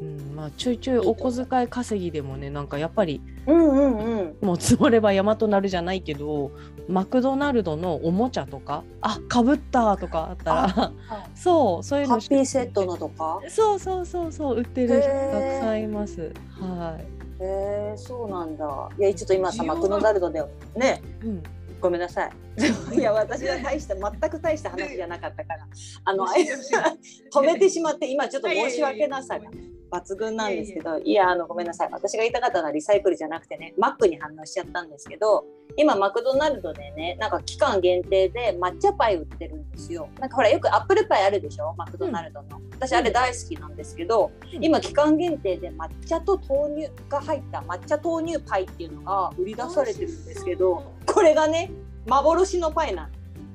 うん、まあちょいちょいお小遣い稼ぎでもね、なんかやっぱりうんうんうん。もう積もれば山となるじゃないけどマクドナルドのおもちゃとかあかぶったとかあったらそうそういうのハッピーセットのとか？そうそうそうそう売ってる人へたーくさんいます。はい、へえそうなんだ。いやちょっと今さマクドナルドでねうん、ごめんなさい *laughs* いや私は大した全く大した話じゃなかったから。*laughs* あの止めてしまって今ちょっと申し訳なさが抜群なんですけどいやあのごめんなさい。私が言いたかったのはリサイクルじゃなくてねマックに反応しちゃったんですけど今マクドナルドでねなんか期間限定で抹茶パイ売ってるんですよ。なんかほらよくアップルパイあるでしょ？マクドナルドの、私あれ大好きなんですけど、うん。今期間限定で抹茶と豆乳が入った抹茶豆乳パイっていうのが売り出されてるんですけどこれがね幻のパイな。の。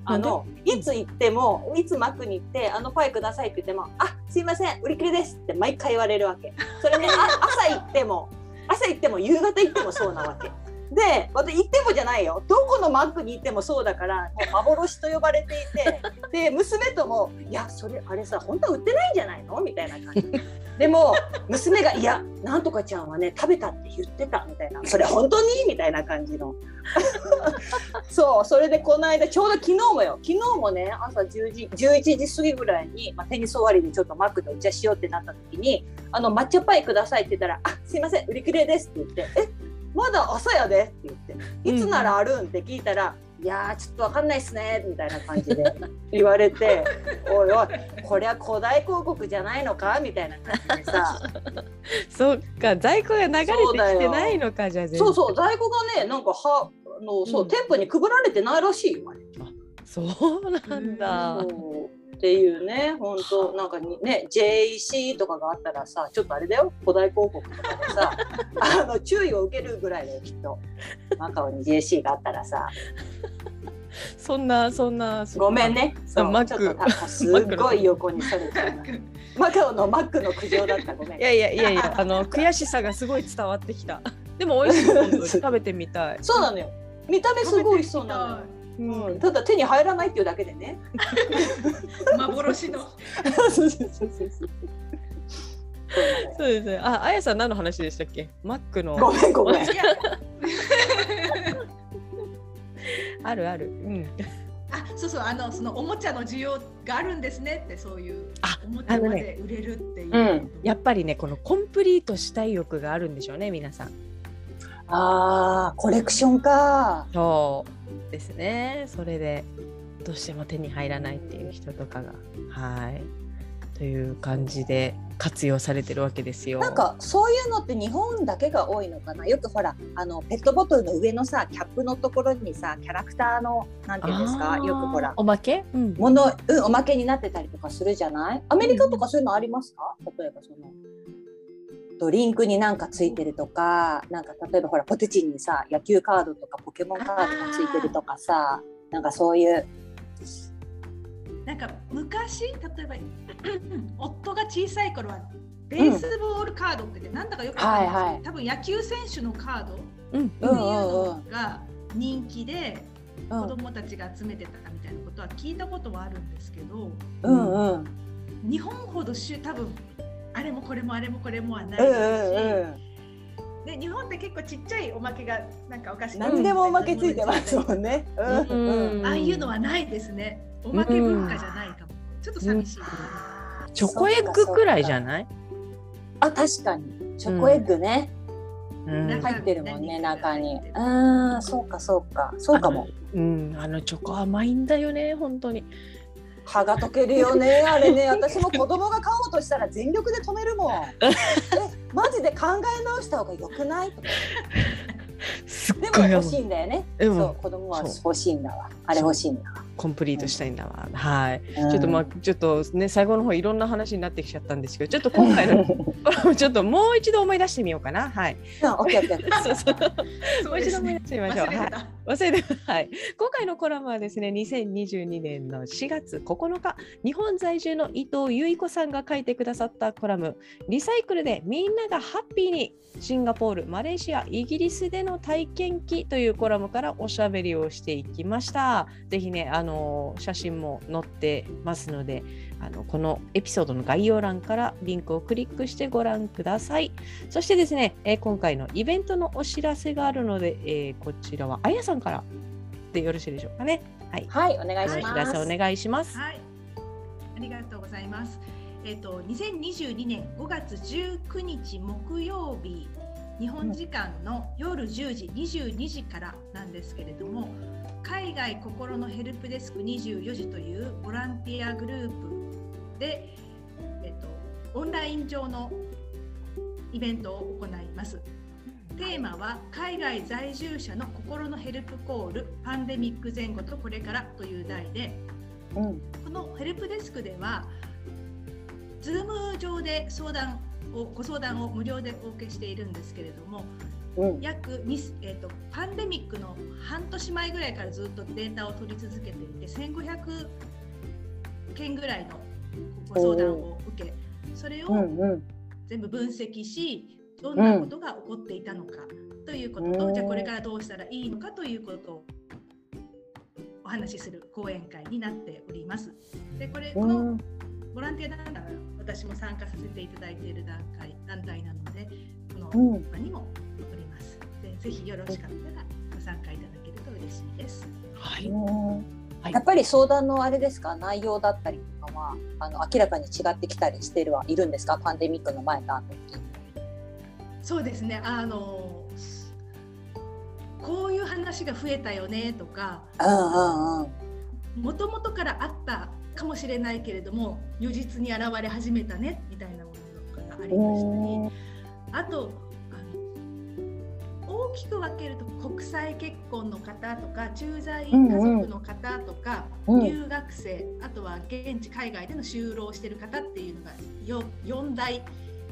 あのいつ行ってもいつマックに行ってあのパイくださいって言っても「あすいません売り切れです」って毎回言われるわけ。それねあ朝行っても朝行っても夕方行ってもそうなわけで私行ってもじゃないよ。どこのマックに行ってもそうだからもう幻と呼ばれていて *laughs* で娘とも「いやそれあれさ本当は売ってないんじゃないの?」みたいな感じ。でも娘が「いやなんとかちゃんはね食べたって言ってた」みたいな「それ本当に?」みたいな感じの。*laughs* そうそれでこの間ちょうど昨日もよ。昨日もね朝10時11時過ぎぐらいに、まあ、テニス終わりにちょっとマックでお茶しようってなった時に「あの抹茶パイください」って言ったら「あすいません売り切れです」って言って「え？まだ朝やで」って言って「いつならあるん?」って聞いたら「いやーちょっとわかんないっすね」みたいな感じで *laughs* 言われて「*laughs* おいおいこれは古代広告じゃないのか?」みたいな感じでさ *laughs* そっか在庫が流れてきてないのかじゃそうそう在庫がねなんかはあのそう、うん店舗に配られてないらしいよあれ。そうなんだそうっていうね本当なんかにね JEC とかがあったらさちょっとあれだよ古代広告とかでさ *laughs* あの注意を受けるぐらいだよきっと。マカオに JC があったらさ。そんなそんなごめんね。マック。ちょっとたすっごい横にそれちゃうなマカオのマックの苦情だった。ごめん。いやいやいやいや *laughs* あの悔しさがすごい伝わってきた。でも美味しい食べてみたい、そうなのよ。見た目すごいそうなのよ、うん。うん、ただ手に入らないっていうだけでね。*laughs* 幻の。そうそうそうそうそうですね。ああやさん何の話でしたっけ？マックの。ごめんごめん。*laughs* あるある。うん。あそうそう。あのそのおもちゃの需要があるんですねってそういうあおもちゃまで売れるっていう。うん。やっぱりねこのコンプリートしたい欲があるんでしょうね皆さんあーコレクションか。そうですね。それでどうしても手に入らないっていう人とかが。はい。という感じで活用されてるわけですよ。なんかそういうのって日本だけが多いのかな？よくほらあのペットボトルの上のさキャップのところにさキャラクターのなんていうんですか？よくほらおまけ、うん、もの、うん、おまけになってたりとかするじゃない？アメリカとかそういうのありますか？例えばそのドリンクになんかついてるとかなんか例えばほらポテチにさ野球カードとかポケモンカードがついてるとかさなんかそういう。なんか昔例えば *clears throat* 夫が小さい頃はベースボールカードってなんだかよくわかんないはいはい。多分野球選手のカードっていうのが人気でうん。子供たちが集めてたみたいなことは聞いたことはあるんですけどうんうん。日本ほどしゅ多分あれもこれもあれもこれもはないうんですし、うんでで日本って結構ちっちゃいおまけがなんかおかしい。何でもおまけついてますもんね。うん、ああいうのはないですね。おまけ文化じゃないかも。ちょっと寂しい、チョコエッグくらいじゃない？あ確かにチョコエッグね。入ってるもんね中に。ああそうかそうかそうかも。うんあのチョコ甘いんだよね本当に。歯が溶けるよね。あれね私も子供が買おうとしたら全力で止めるもん。*laughs* えマジで考え直した方がよくない？とか。でも欲しいんだよね。そう子供は欲しいんだわ。あれ欲しいんだわコンプリートしたいんだわ。はい、うん、ちょっとまあちょっとね最後の方いろんな話になってきちゃったんですけど、ちょっと今回の *laughs* ちょっともう一度思い出してみようかな。はい。*laughs* *laughs* もう一度思い出してみましょう。はい。忘れてはい。今回のコラムはですね、2022年の4月9日、日本在住の伊藤由衣子さんが書いてくださったコラム、リサイクルでみんながハッピーにシンガポール、マレーシア、イギリスでの体験記というコラムからおしゃべりをしていきました。ぜひね、あの写真も載ってますので、あのこのエピソードの概要欄からリンクをクリックしてご覧ください。そしてですね、えー、今回のイベントのお知らせがあるので、えー、こちらはあやさんからでよろしいでしょうかね。はい、はい、お願いします。お知らせお願いします。はい、ありがとうございます。えっ、ー、と2022年5月19日木曜日日本時間の夜10時22時からなんですけれども海外心のヘルプデスク24時というボランティアグループで、えっと、オンライン上のイベントを行います。テーマは海外在住者の心のヘルプコールパンデミック前後とこれからという題で、うん、このヘルプデスクでは Zoom 上で相談をご相談を無料でお受けしているんですけれども、うん、約2、えーと、パンデミックの半年前ぐらいからずっとデータを取り続けていて1500件ぐらいのご相談を受けそれを全部分析しどんなことが起こっていたのかということと、うん、じゃあこれからどうしたらいいのかということをお話しする講演会になっております。でこれこのボランティア団体私も参加させていただいている団体団体なのでこの場にもぜひよろしかったらご参加いただけると嬉しいです。はい。やっぱり相談のあれですか？内容だったりとかはあの明らかに違ってきたりしてるはいるんですか？パンデミックの前と後そうですね。あのこういう話が増えたよねとかもともとからあったかもしれないけれども如実に現れ始めたねみたいなものがありましたり。あと大きく分けると国際結婚の方とか駐在家族の方とか、うんうん、留学生あとは現地海外での就労してる方っていうのが4大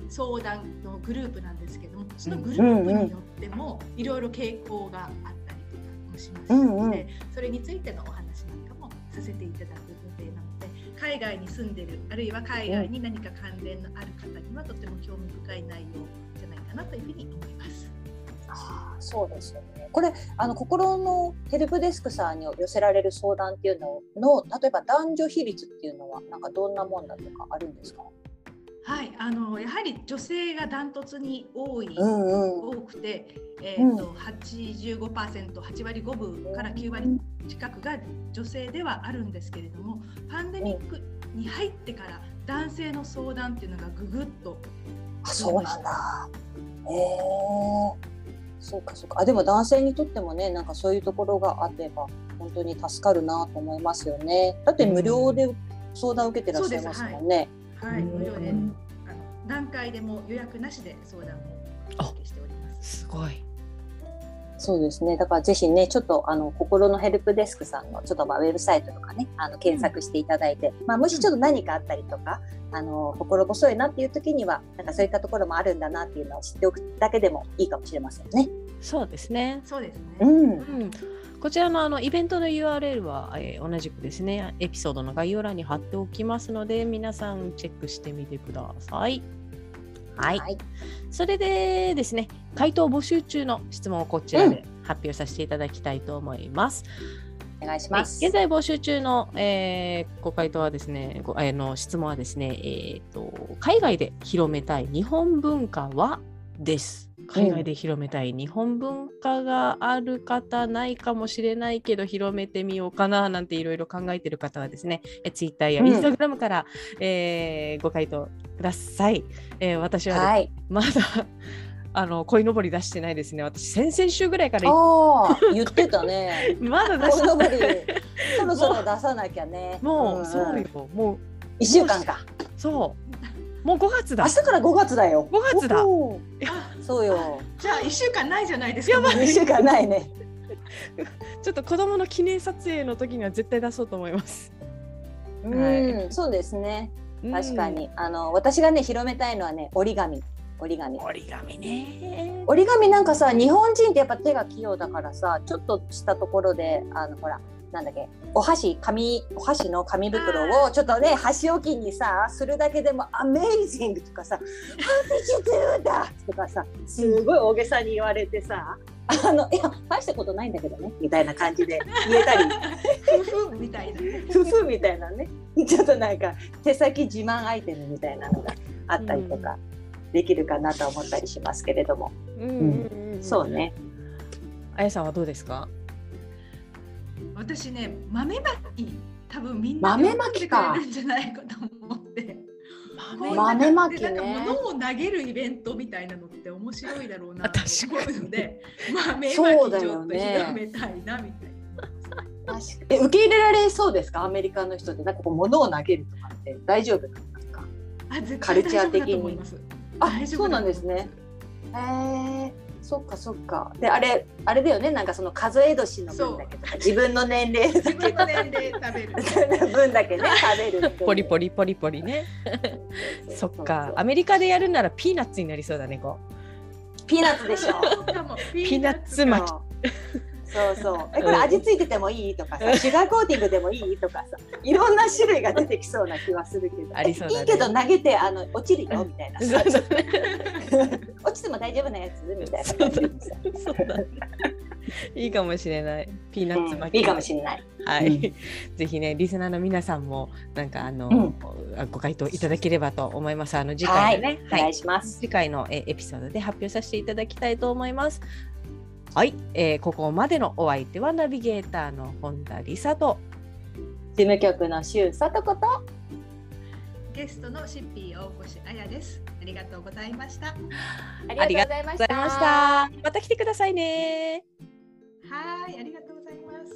相談のグループなんですけどもそのグループによってもいろいろ傾向があったりとかもしますので、それについてのお話なんかもさせていただく予定なので海外に住んでるあるいは海外に何か関連のある方にはとても興味深い内容じゃないかなというふうに思います。あそうですよね。これあの心のヘルプデスクさんに寄せられる相談っていうのの例えば男女比率っていうのはなんかどんなもんだとかあるんですか？はい、あのやはり女性がダントツに多い、うんうん、多くて、えーとうん、85%、8割5分から9割近くが女性ではあるんですけれども、パンデミックに入ってから男性の相談っていうのがぐぐっとあそうなんだ。へえそうかそうか。あでも男性にとってもね、なんかそういうところがあれば本当に助かるなと思いますよね。だって無料で相談を受けてらっしゃいますもんね。はい、無料で、あの何回でも予約なしで相談をお受けしております。すごい。そうですね。だからぜひね、ちょっとあの心のヘルプデスクさんのちょっとまあウェブサイトとかね、あの検索していただいて、うん、まあもしちょっと何かあったりとか、あの心細いなっていう時には、なんかそういったところもあるんだなっていうのを知っておくだけでもいいかもしれませんね。そうですね。そうですね。うん。うんこちらのあのイベントの URL は、えー、同じくですね、エピソードの概要欄に貼っておきますので、皆さんチェックしてみてください。はい。はい、それでですね、回答募集中の質問をこちらで発表させていただきたいと思います。うん、お願いします。はい、現在募集中の、えー、ご回答はですね、ごえー、の質問はですね、えーと、海外で広めたい日本文化は？です。海外で広めたい日本文化がある方ないかもしれないけど広めてみようかななんていろいろ考えている方はですね、え Twitter やうん Instagram から、えーご回答ください。えー私はね、はい。まだ *laughs* あの鯉のぼり出してないですね。私先々週ぐらいから言ってたね。*laughs* まだ出してない。そろそろ出さなきゃね。もう、んんそうよ。もう一週間か。そう。もう5月だ明。日から5月だよ。5月だおーそうよ。じゃあ一週間ないじゃないですか。やばいもう一週間ないね。*laughs* ちょっと子供の記念撮影の時には絶対出そうと思います。うん、そうですね。確かに、あの私がね広めたいのはね折り紙。折り紙うん。。折り紙ね。折り紙なんかさ日本人ってやっぱ手が器用だからさちょっとしたところであのほらなんだっけ？お箸紙お箸の紙袋をちょっとね箸置きにさするだけでも「アメイジング」とかさ「How did you do that?」とかさすごい大げさに言われてさ「あのいや大したことないんだけどね」みたいな感じで言えたり夫婦みたいな。夫婦みたいなねちょっとなんか手先自慢アイテムみたいなのがあったりとか。できるかなと思ったりしますけれども、うんうんうん。そう。ね。あやさんはどうですか？私ね豆まき多分みんな豆まきか。るんじゃないかと思って。豆まき。ねなんか物を投げるイベントみたいなのって面白いだろうなあと確思うので、豆まきちょっと広めたいなみたいな。え受け入れられそうですか？アメリカの人って。なんかこう物を投げるとかって。大丈夫なんですかカルチャー的に。あそうなんですね。へえそっかそっか。であれあれだよね。なんかその数え年の分だけ。自分の年齢だ自け分の年齢食べる。*laughs* 分だけね *laughs* 食べるポリポリポリポリね。*laughs* そっか。アメリカでやるならピーナッツになりそうだね。こピーナッツでしょ。ピーナッツ巻きそうそう。えこれ味付いててもいいとかさシュガーコーティングでもいいとかさいろんな種類が出てきそうな気はするけど。ありそうだね。えいいけど投げてあの落ちるよみたいな。*laughs* 落ちても大丈夫なやつ？みたいなそうだね。いいかもしれない。ピーナッツ巻き。うんいいかもしれない。はい、うん。ぜひねリスナーの皆さんもなんかあの、うん。あご回答いただければと思います。あの次はい、回のね、お願いします。次回のえエピソードで発表させていただきたいと思います。はい、えーここまでのお相手はナビゲーターの本田理沙と事務局の周さとこと。ゲストのシッピー大越彩です。ありがとうございました。ありがとうございまございました。また来てくださいね。はい、ありがとうございます。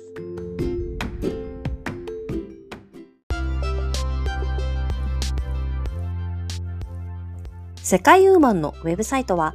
世界ウーマンのウェブサイトは